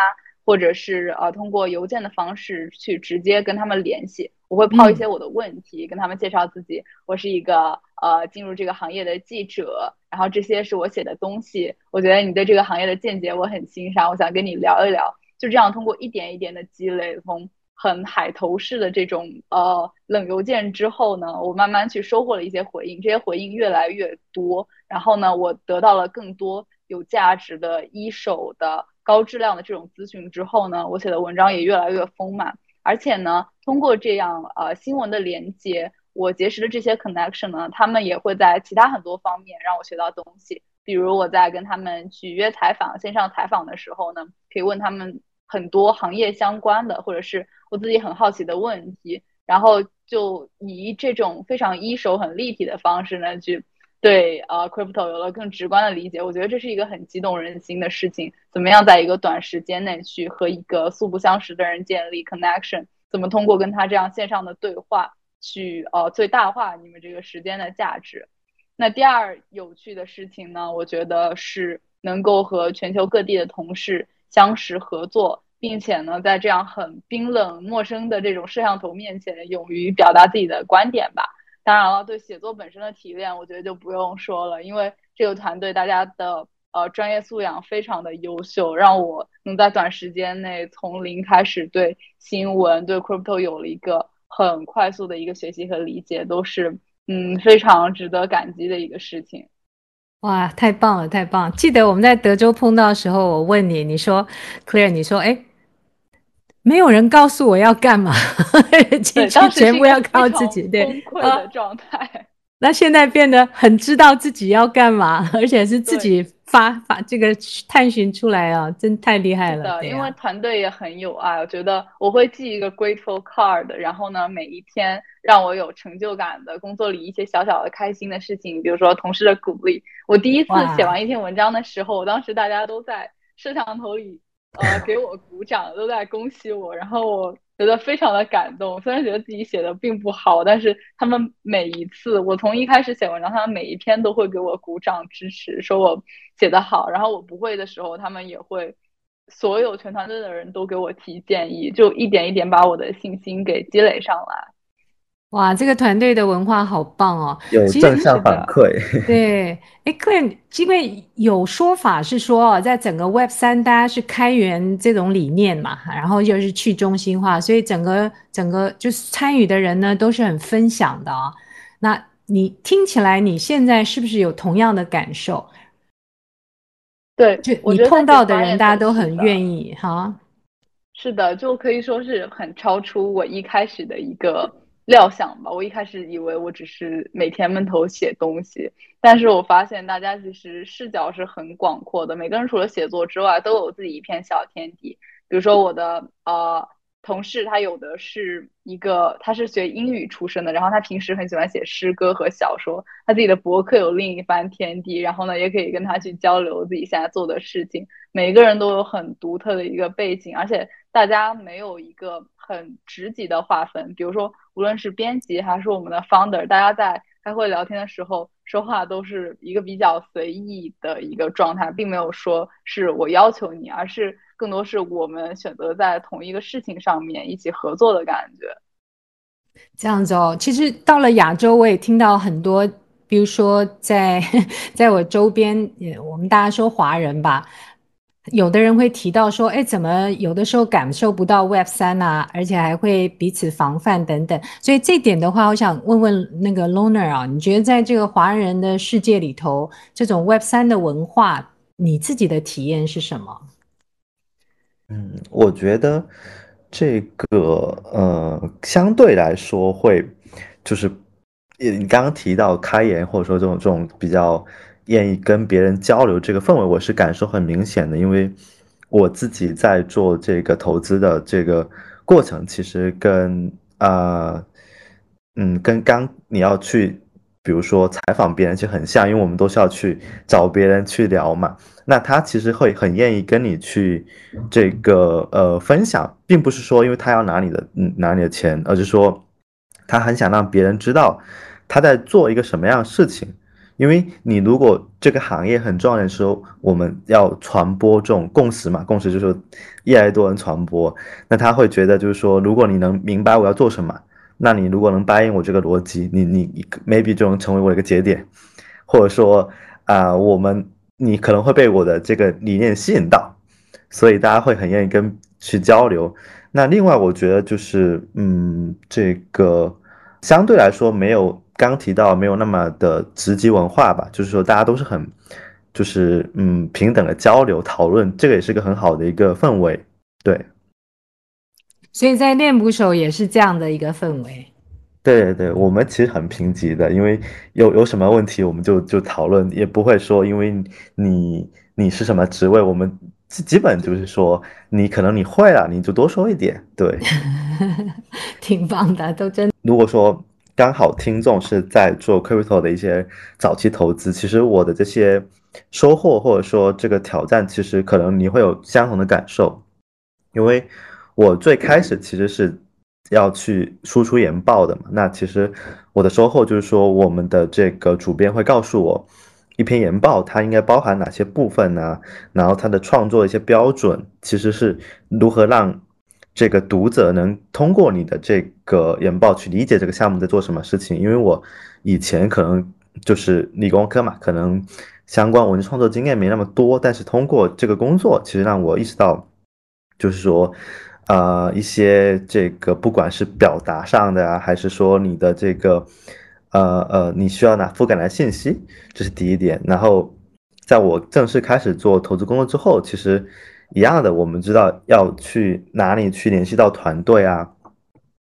或者是呃通过邮件的方式去直接跟他们联系。我会抛一些我的问题，嗯、跟他们介绍自己，我是一个呃进入这个行业的记者。然后这些是我写的东西，我觉得你对这个行业的见解我很欣赏，我想跟你聊一聊。就这样通过一点一点的积累，从很海投式的这种呃冷邮件之后呢，我慢慢去收获了一些回应，这些回应越来越多，然后呢，我得到了更多有价值的一手的高质量的这种资讯之后呢，我写的文章也越来越丰满，而且呢，通过这样呃新闻的连接。我结识的这些 connection 呢，他们也会在其他很多方面让我学到东西。比如我在跟他们去约采访、线上采访的时候呢，可以问他们很多行业相关的，或者是我自己很好奇的问题，然后就以这种非常一手、很立体的方式呢，去对呃 crypto 有了更直观的理解。我觉得这是一个很激动人心的事情。怎么样在一个短时间内去和一个素不相识的人建立 connection？怎么通过跟他这样线上的对话？去呃最大化你们这个时间的价值。那第二有趣的事情呢，我觉得是能够和全球各地的同事相识合作，并且呢，在这样很冰冷陌生的这种摄像头面前，勇于表达自己的观点吧。当然了，对写作本身的提炼，我觉得就不用说了，因为这个团队大家的呃专业素养非常的优秀，让我能在短时间内从零开始对新闻对 crypto 有了一个。很快速的一个学习和理解，都是嗯非常值得感激的一个事情。哇，太棒了，太棒了！记得我们在德州碰到的时候，我问你，你说 Claire，你说哎，没有人告诉我要干嘛，进去全部要靠自己，对，崩溃的状态。那现在变得很知道自己要干嘛，而且是自己发发这个探寻出来啊，真太厉害了。对，因为团队也很有爱，我觉得我会记一个 grateful card，然后呢，每一天让我有成就感的工作里一些小小的开心的事情，比如说同事的鼓励。我第一次写完一篇文章的时候，我当时大家都在摄像头里呃给我鼓掌，都在恭喜我，然后我。觉得非常的感动，虽然觉得自己写的并不好，但是他们每一次，我从一开始写文章，他们每一篇都会给我鼓掌支持，说我写的好。然后我不会的时候，他们也会，所有全团队的人都给我提建议，就一点一点把我的信心给积累上来。哇，这个团队的文化好棒哦！有正向反馈。对，哎，Claire，因为有说法是说，在整个 Web 三，大家是开源这种理念嘛，然后又是去中心化，所以整个整个就是参与的人呢都是很分享的啊。那你听起来，你现在是不是有同样的感受？对，就你碰到的人，大家都很愿意哈。是的，就可以说是很超出我一开始的一个。料想吧，我一开始以为我只是每天闷头写东西，但是我发现大家其实视角是很广阔的，每个人除了写作之外，都有自己一片小天地。比如说我的呃同事，他有的是一个，他是学英语出身的，然后他平时很喜欢写诗歌和小说，他自己的博客有另一番天地，然后呢，也可以跟他去交流自己现在做的事情。每个人都有很独特的一个背景，而且大家没有一个很职级的划分，比如说。无论是编辑还是我们的 founder，大家在开会聊天的时候说话都是一个比较随意的一个状态，并没有说是我要求你，而是更多是我们选择在同一个事情上面一起合作的感觉。这样子哦，其实到了亚洲，我也听到很多，比如说在 在我周边，我们大家说华人吧。有的人会提到说，哎，怎么有的时候感受不到 Web 三啊，而且还会彼此防范等等。所以这点的话，我想问问那个 Loner 啊，你觉得在这个华人的世界里头，这种 Web 三的文化，你自己的体验是什么？嗯，我觉得这个呃，相对来说会就是，你刚刚提到开源或者说这种这种比较。愿意跟别人交流这个氛围，我是感受很明显的，因为我自己在做这个投资的这个过程，其实跟啊、呃，嗯，跟刚你要去，比如说采访别人，其实很像，因为我们都是要去找别人去聊嘛。那他其实会很愿意跟你去这个呃分享，并不是说因为他要拿你的嗯拿你的钱，而是说他很想让别人知道他在做一个什么样的事情。因为你如果这个行业很重要的时候，我们要传播这种共识嘛，共识就是说越来越多人传播，那他会觉得就是说，如果你能明白我要做什么，那你如果能答应我这个逻辑，你你 maybe 就能成为我的一个节点，或者说啊、我们你可能会被我的这个理念吸引到，所以大家会很愿意跟去交流。那另外我觉得就是嗯，这个相对来说没有。刚提到没有那么的职级文化吧，就是说大家都是很，就是嗯平等的交流讨论，这个也是个很好的一个氛围，对。所以在练捕手也是这样的一个氛围。对对对，我们其实很平级的，因为有有什么问题我们就就讨论，也不会说因为你你是什么职位，我们基本就是说你可能你会了，你就多说一点，对。挺棒的，都真。如果说。刚好听众是在做 crypto 的一些早期投资，其实我的这些收获或者说这个挑战，其实可能你会有相同的感受，因为我最开始其实是要去输出研报的嘛，那其实我的收获就是说，我们的这个主编会告诉我，一篇研报它应该包含哪些部分呢？然后它的创作一些标准，其实是如何让。这个读者能通过你的这个研报去理解这个项目在做什么事情，因为我以前可能就是理工科嘛，可能相关文字创作经验没那么多，但是通过这个工作，其实让我意识到，就是说，呃，一些这个不管是表达上的啊，还是说你的这个，呃呃，你需要哪覆盖的信息，这是第一点。然后，在我正式开始做投资工作之后，其实。一样的，我们知道要去哪里去联系到团队啊，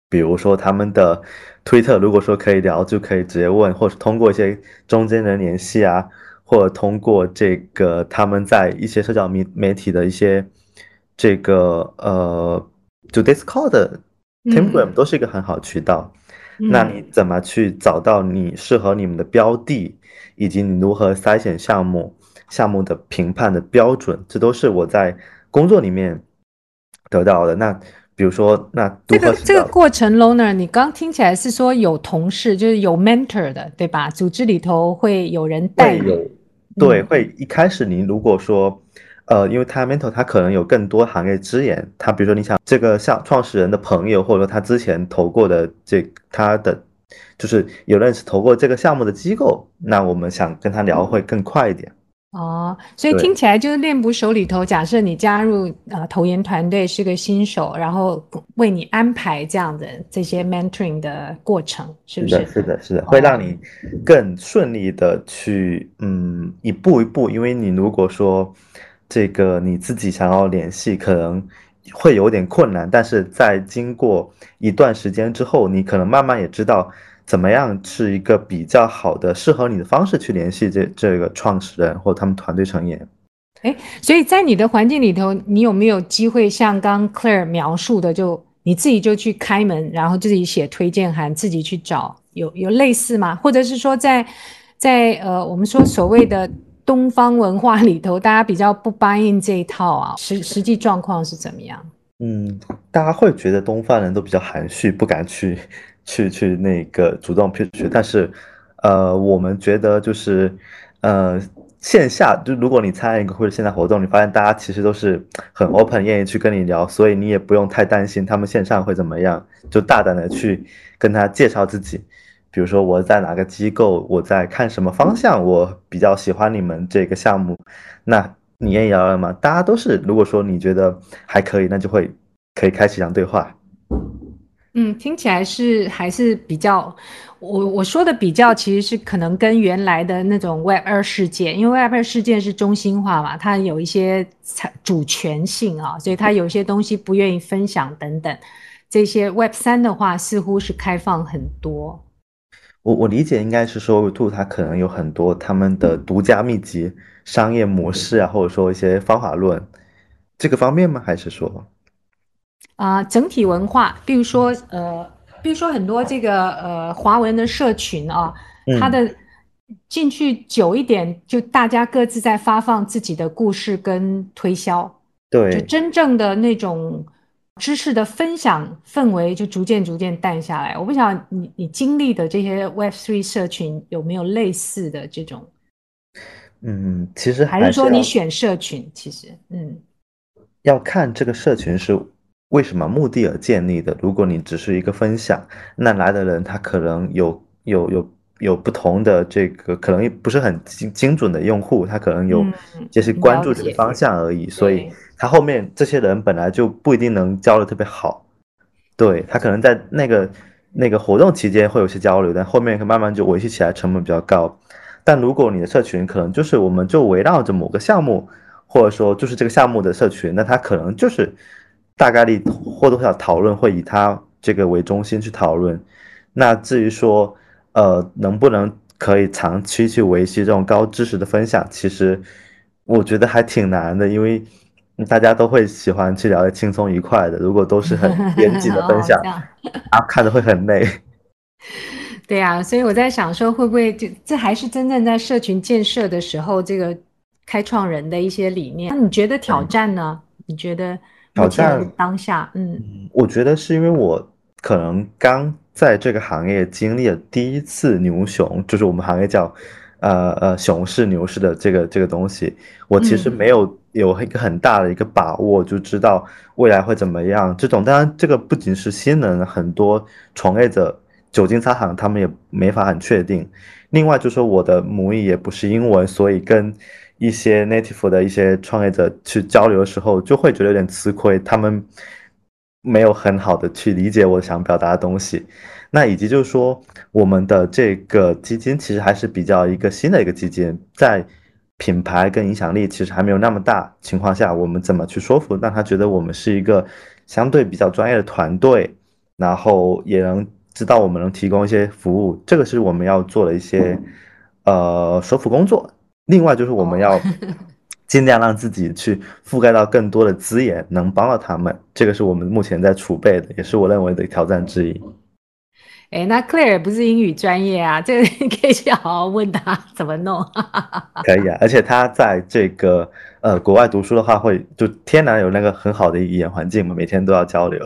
比如说他们的推特，如果说可以聊，就可以直接问，或者通过一些中间人联系啊，或者通过这个他们在一些社交媒媒体的一些这个呃，就 Discord、Telegram 都是一个很好渠道。嗯、那你怎么去找到你适合你们的标的，以及你如何筛选项目？项目的评判的标准，这都是我在工作里面得到的。那比如说，那这个这个过程，Loner，你刚听起来是说有同事，就是有 mentor 的，对吧？组织里头会有人带你。有，对，会一开始你如果说，呃，因为他 mentor 他可能有更多行业资源，他比如说你想这个像创始人的朋友，或者说他之前投过的这他的就是有认识投过这个项目的机构，那我们想跟他聊会更快一点。哦，所以听起来就是练捕手里头，假设你加入呃投研团队是个新手，然后为你安排这样的这些 mentoring 的过程，是不是？是的，是的，是的，会让你更顺利的去嗯一步一步，因为你如果说这个你自己想要联系，可能会有点困难，但是在经过一段时间之后，你可能慢慢也知道。怎么样是一个比较好的、适合你的方式去联系这这个创始人或他们团队成员？哎，所以在你的环境里头，你有没有机会像刚 Claire 描述的，就你自己就去开门，然后自己写推荐函，自己去找，有有类似吗？或者是说在，在在呃，我们说所谓的东方文化里头，大家比较不 buy in 这一套啊，实实际状况是怎么样？嗯，大家会觉得东方人都比较含蓄，不敢去。去去那个主动 pitch，但是，呃，我们觉得就是，呃，线下就如果你参与一个或者线下活动，你发现大家其实都是很 open，愿意去跟你聊，所以你也不用太担心他们线上会怎么样，就大胆的去跟他介绍自己，比如说我在哪个机构，我在看什么方向，我比较喜欢你们这个项目，那你愿意聊聊吗？大家都是，如果说你觉得还可以，那就会可以开启一场对话。嗯，听起来是还是比较，我我说的比较其实是可能跟原来的那种 Web 二世界，因为 Web 二世界是中心化嘛，它有一些主权性啊，所以它有些东西不愿意分享等等。这些 Web 三的话似乎是开放很多。我我理解应该是说 Web 2它可能有很多他们的独家秘籍、商业模式啊，或者说一些方法论，这个方面吗？还是说？啊、呃，整体文化，比如说，呃，比如说很多这个呃华文的社群啊，它的进去久一点，就大家各自在发放自己的故事跟推销，对，就真正的那种知识的分享氛围就逐渐逐渐淡下来。我不晓得你你经历的这些 Web Three 社群有没有类似的这种？嗯，其实还是说你选社群，其实嗯，要看这个社群是。为什么目的而建立的？如果你只是一个分享，那来的人他可能有有有有不同的这个，可能不是很精精准的用户，他可能有就是关注这个方向而已，嗯、所以他后面这些人本来就不一定能交的特别好。对，他可能在那个那个活动期间会有些交流，但后面慢慢就维系起来成本比较高。但如果你的社群可能就是我们就围绕着某个项目，或者说就是这个项目的社群，那他可能就是。大概率或多或少讨论会以他这个为中心去讨论，那至于说，呃，能不能可以长期去维系这种高知识的分享，其实我觉得还挺难的，因为大家都会喜欢去聊得轻松愉快的，如果都是很严谨的分享，啊，看着会很累。对呀，所以我在想说，会不会就这还是真正在社群建设的时候，这个开创人的一些理念？那你觉得挑战呢？嗯、你觉得？挑战当下，嗯，我觉得是因为我可能刚在这个行业经历了第一次牛熊，就是我们行业叫，呃呃熊市牛市的这个这个东西，我其实没有有一个很大的一个把握，就知道未来会怎么样。这种当然，这个不仅是新人，很多从业者久经沙场，他们也没法很确定。另外，就是说我的母语也不是英文，所以跟。一些 native 的一些创业者去交流的时候，就会觉得有点吃亏，他们没有很好的去理解我想表达的东西。那以及就是说，我们的这个基金其实还是比较一个新的一个基金，在品牌跟影响力其实还没有那么大情况下，我们怎么去说服让他觉得我们是一个相对比较专业的团队，然后也能知道我们能提供一些服务，这个是我们要做的一些呃说服工作。另外就是我们要 尽量让自己去覆盖到更多的资源，能帮到他们。这个是我们目前在储备的，也是我认为的挑战之一。哎，那 Claire 不是英语专业啊，这个你 可以去好好问他怎么弄。可以啊，而且他在这个呃国外读书的话，会就天然有那个很好的语言环境嘛，每天都要交流。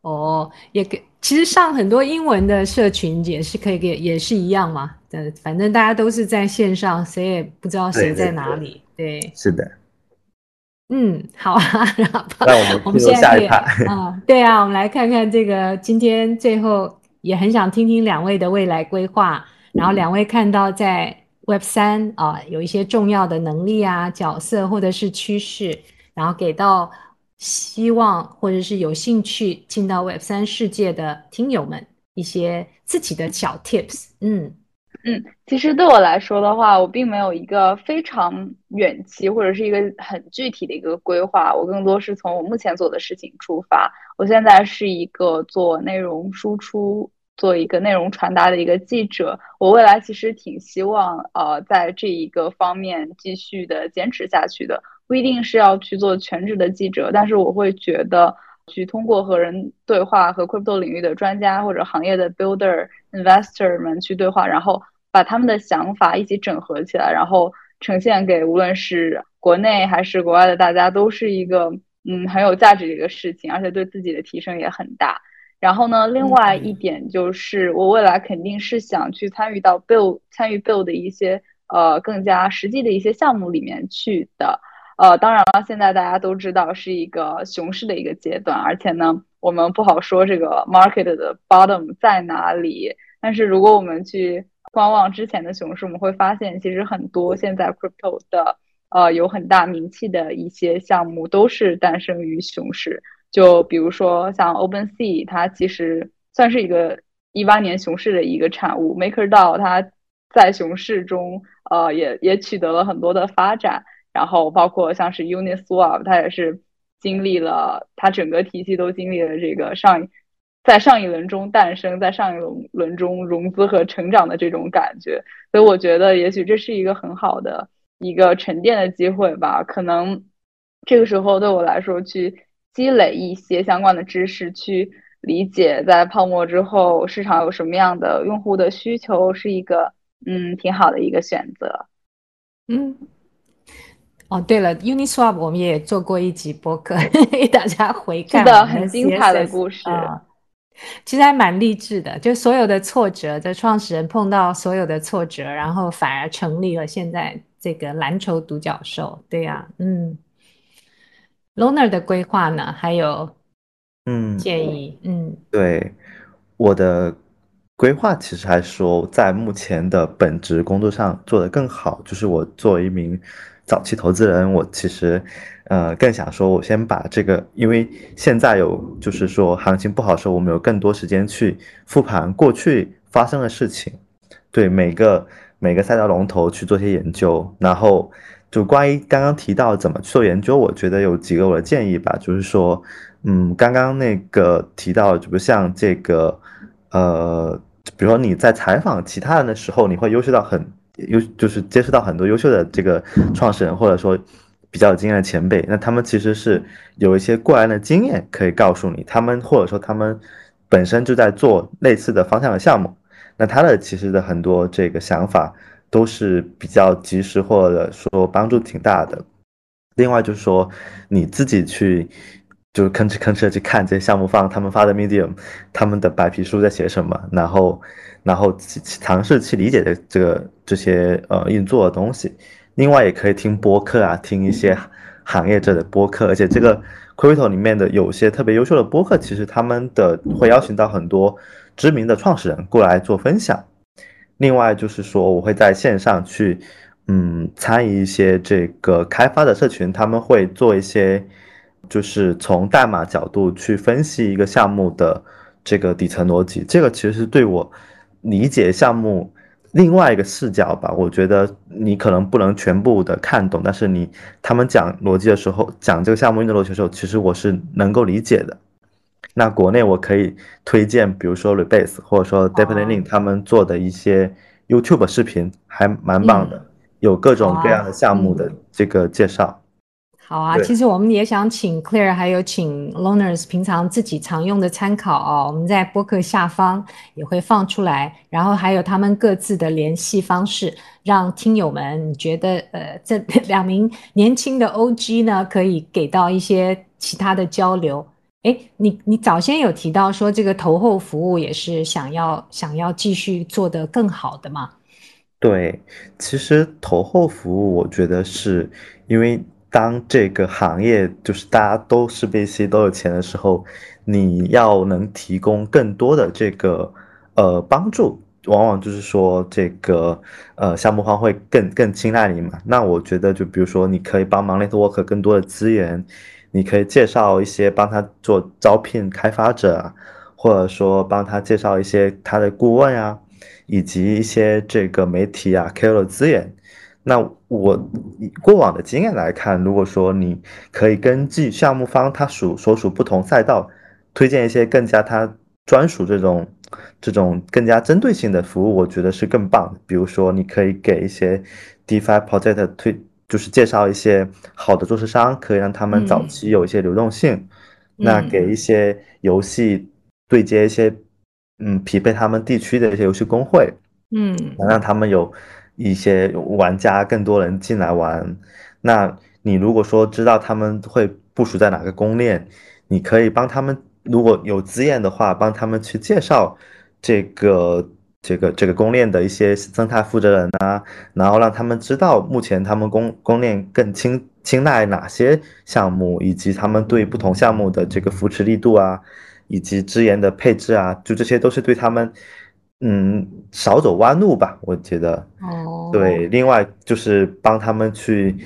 哦，也给其实上很多英文的社群也是可以给，也是一样嘛。反正大家都是在线上，谁也不知道谁在哪里。对，对，对，是的。嗯，好啊。那我们进入下一趴。啊，对啊，我们来看看这个。今天最后也很想听听两位的未来规划。然后两位看到在 Web 三啊有一些重要的能力啊、角色或者是趋势，然后给到希望或者是有兴趣进到 Web 三世界的听友们一些自己的小 Tips。嗯。嗯，其实对我来说的话，我并没有一个非常远期或者是一个很具体的一个规划，我更多是从我目前做的事情出发。我现在是一个做内容输出、做一个内容传达的一个记者。我未来其实挺希望，呃，在这一个方面继续的坚持下去的。不一定是要去做全职的记者，但是我会觉得，去通过和人对话，和 crypto 领域的专家或者行业的 builder、investor 们去对话，然后。把他们的想法一起整合起来，然后呈现给无论是国内还是国外的大家，都是一个嗯很有价值的一个事情，而且对自己的提升也很大。然后呢，另外一点就是我未来肯定是想去参与到 build 参与 build 的一些呃更加实际的一些项目里面去的。呃，当然了，现在大家都知道是一个熊市的一个阶段，而且呢，我们不好说这个 market 的 bottom 在哪里。但是如果我们去观望之前的熊市，我们会发现，其实很多现在 crypto 的呃有很大名气的一些项目都是诞生于熊市。就比如说像 OpenSea，它其实算是一个一八年熊市的一个产物。MakerDAO 它在熊市中呃也也取得了很多的发展。然后包括像是 Uniswap，它也是经历了它整个体系都经历了这个上在上一轮中诞生，在上一轮轮中融资和成长的这种感觉。所以我觉得也许这是一个很好的一个沉淀的机会吧。可能这个时候对我来说，去积累一些相关的知识，去理解在泡沫之后市场有什么样的用户的需求，是一个嗯挺好的一个选择。嗯。哦，对了，Uniswap 我们也做过一集播客，给大家回看。是的，很精彩的故事。呃、其实还蛮励志的，就所有的挫折，这创始人碰到所有的挫折，然后反而成立了现在这个蓝筹独角兽。对呀、啊，嗯。Loner 的规划呢？还有，嗯，建议，嗯，对，我的。规划其实还说，在目前的本职工作上做得更好。就是我作为一名早期投资人，我其实，呃，更想说，我先把这个，因为现在有，就是说行情不好的时候，我们有更多时间去复盘过去发生的事情，对每个每个赛道龙头去做些研究。然后，就关于刚刚提到怎么去做研究，我觉得有几个我的建议吧，就是说，嗯，刚刚那个提到，就不像这个，呃。比如说你在采访其他人的时候，你会优秀到很优，就是接触到很多优秀的这个创始人，或者说比较有经验的前辈。那他们其实是有一些过来人的经验可以告诉你，他们或者说他们本身就在做类似的方向的项目。那他的其实的很多这个想法都是比较及时，或者说帮助挺大的。另外就是说你自己去。就是吭哧吭哧的去看这些项目方他们发的 Medium，他们的白皮书在写什么，然后然后尝试去理解的这个这些呃运作的东西。另外也可以听播客啊，听一些行业者的播客，而且这个 Crypto 里面的有些特别优秀的播客，其实他们的会邀请到很多知名的创始人过来做分享。另外就是说，我会在线上去嗯参与一些这个开发的社群，他们会做一些。就是从代码角度去分析一个项目的这个底层逻辑，这个其实是对我理解项目另外一个视角吧。我觉得你可能不能全部的看懂，但是你他们讲逻辑的时候，讲这个项目运作逻辑的时候，其实我是能够理解的。那国内我可以推荐，比如说 Rebase 或者说 Deeplearning 他们做的一些 YouTube 视频，还蛮棒的，有各种各样的项目的这个介绍。好啊，其实我们也想请 Claire，还有请 Loners 平常自己常用的参考哦。我们在播客下方也会放出来，然后还有他们各自的联系方式，让听友们觉得呃，这两名年轻的 OG 呢，可以给到一些其他的交流。哎，你你早先有提到说这个投后服务也是想要想要继续做得更好的嘛？对，其实投后服务，我觉得是因为。当这个行业就是大家都是 VC 都有钱的时候，你要能提供更多的这个呃帮助，往往就是说这个呃项目方会更更青睐你嘛。那我觉得就比如说你可以帮忙 network 更多的资源，你可以介绍一些帮他做招聘开发者，或者说帮他介绍一些他的顾问啊，以及一些这个媒体啊 KOL 的资源。那我以过往的经验来看，如果说你可以根据项目方他属所属不同赛道，推荐一些更加他专属这种这种更加针对性的服务，我觉得是更棒的。比如说，你可以给一些 DeFi project 推，就是介绍一些好的做市商，可以让他们早期有一些流动性。嗯、那给一些游戏对接一些，嗯，匹配他们地区的一些游戏工会，嗯，能让他们有。一些玩家更多人进来玩，那你如果说知道他们会部署在哪个公链，你可以帮他们如果有资源的话，帮他们去介绍这个这个这个公链的一些生态负责人啊，然后让他们知道目前他们公公链更青青睐哪些项目，以及他们对不同项目的这个扶持力度啊，以及资源的配置啊，就这些都是对他们，嗯，少走弯路吧，我觉得。哦。对，另外就是帮他们去，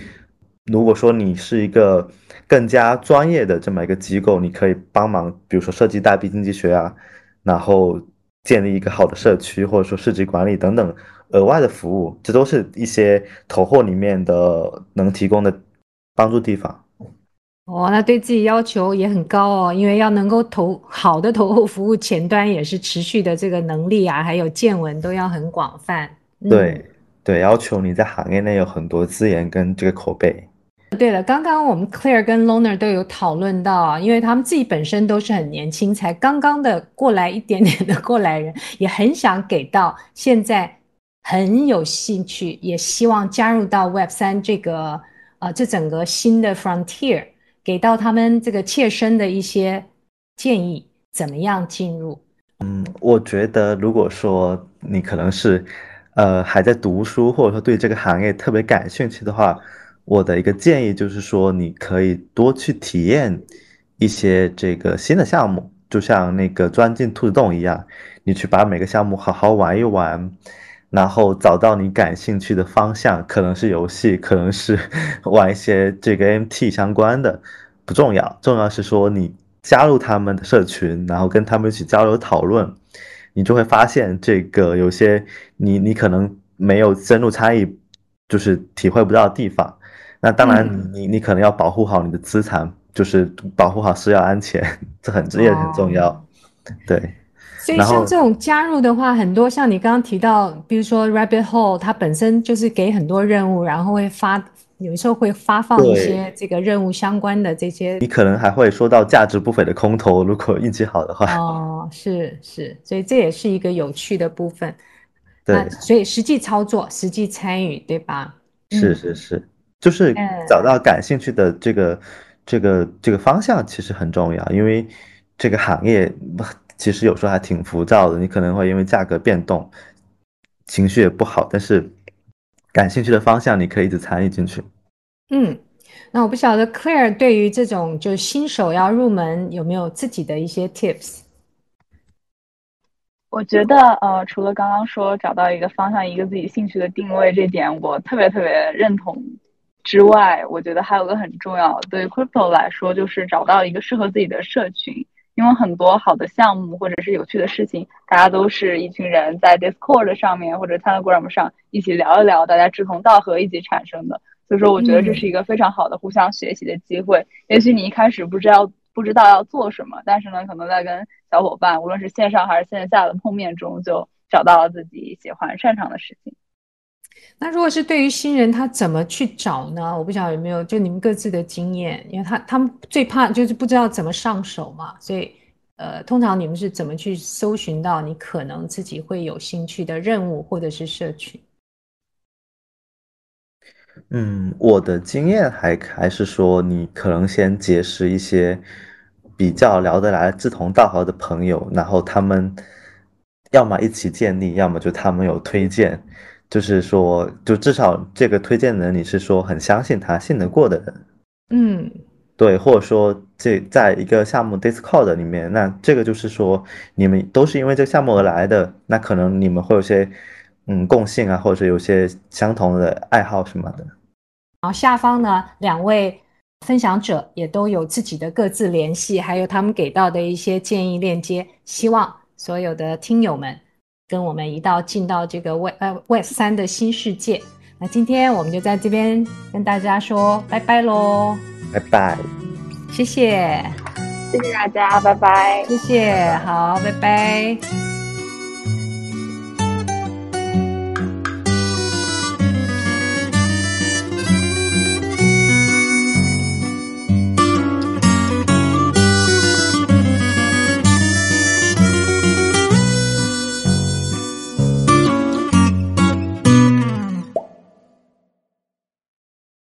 如果说你是一个更加专业的这么一个机构，你可以帮忙，比如说设计代币经济学啊，然后建立一个好的社区，或者说市集管理等等额外的服务，这都是一些投货里面的能提供的。帮助地方，哦，那对自己要求也很高哦，因为要能够投好的投后服务，前端也是持续的这个能力啊，还有见闻都要很广泛。嗯、对对，要求你在行业内有很多资源跟这个口碑。对了，刚刚我们 Claire 跟 Loner 都有讨论到啊，因为他们自己本身都是很年轻，才刚刚的过来一点点的过来人，也很想给到现在很有兴趣，也希望加入到 Web 三这个。啊，这整个新的 frontier 给到他们这个切身的一些建议，怎么样进入？嗯，我觉得如果说你可能是呃还在读书，或者说对这个行业特别感兴趣的话，我的一个建议就是说，你可以多去体验一些这个新的项目，就像那个钻进兔子洞一样，你去把每个项目好好玩一玩。然后找到你感兴趣的方向，可能是游戏，可能是 玩一些这个 MT 相关的，不重要，重要是说你加入他们的社群，然后跟他们一起交流讨论，你就会发现这个有些你你可能没有深入参与，就是体会不到的地方。那当然你，你你可能要保护好你的资产，就是保护好私钥安全，这很这也很重要，哦、对。所以像这种加入的话，很多像你刚刚提到，比如说 Rabbit Hole，它本身就是给很多任务，然后会发，有时候会发放一些这个任务相关的这些。你可能还会说到价值不菲的空投，如果运气好的话。哦，是是，所以这也是一个有趣的部分。对。那所以实际操作、实际参与，对吧？是是是，就是找到感兴趣的这个、嗯、这个这个方向，其实很重要，因为这个行业。其实有时候还挺浮躁的，你可能会因为价格变动，情绪也不好。但是感兴趣的方向，你可以一直参与进去。嗯，那我不晓得 Claire 对于这种就是新手要入门，有没有自己的一些 tips？我觉得呃，除了刚刚说找到一个方向，一个自己兴趣的定位这点，我特别特别认同之外，我觉得还有个很重要，对 Crypto 来说，就是找到一个适合自己的社群。因为很多好的项目或者是有趣的事情，大家都是一群人在 Discord 上面或者 Telegram 上一起聊一聊，大家志同道合一起产生的。所以说，我觉得这是一个非常好的互相学习的机会。嗯、也许你一开始不知道不知道要做什么，但是呢，可能在跟小伙伴，无论是线上还是线下的碰面中，就找到了自己喜欢擅长的事情。那如果是对于新人，他怎么去找呢？我不晓得有没有就你们各自的经验，因为他他们最怕就是不知道怎么上手嘛，所以呃，通常你们是怎么去搜寻到你可能自己会有兴趣的任务或者是社群？嗯，我的经验还还是说，你可能先结识一些比较聊得来、志同道合的朋友，然后他们要么一起建立，要么就他们有推荐。就是说，就至少这个推荐人，你是说很相信他、信得过的人，嗯，对，或者说这在一个项目 Discord 里面，那这个就是说你们都是因为这个项目而来的，那可能你们会有些嗯共性啊，或者是有些相同的爱好什么的。然后下方呢，两位分享者也都有自己的各自联系，还有他们给到的一些建议链接，希望所有的听友们。跟我们一道进到这个 Web 呃 Web 三的新世界。那今天我们就在这边跟大家说拜拜喽，拜拜，谢谢，谢谢大家，拜拜，谢谢，好，拜拜。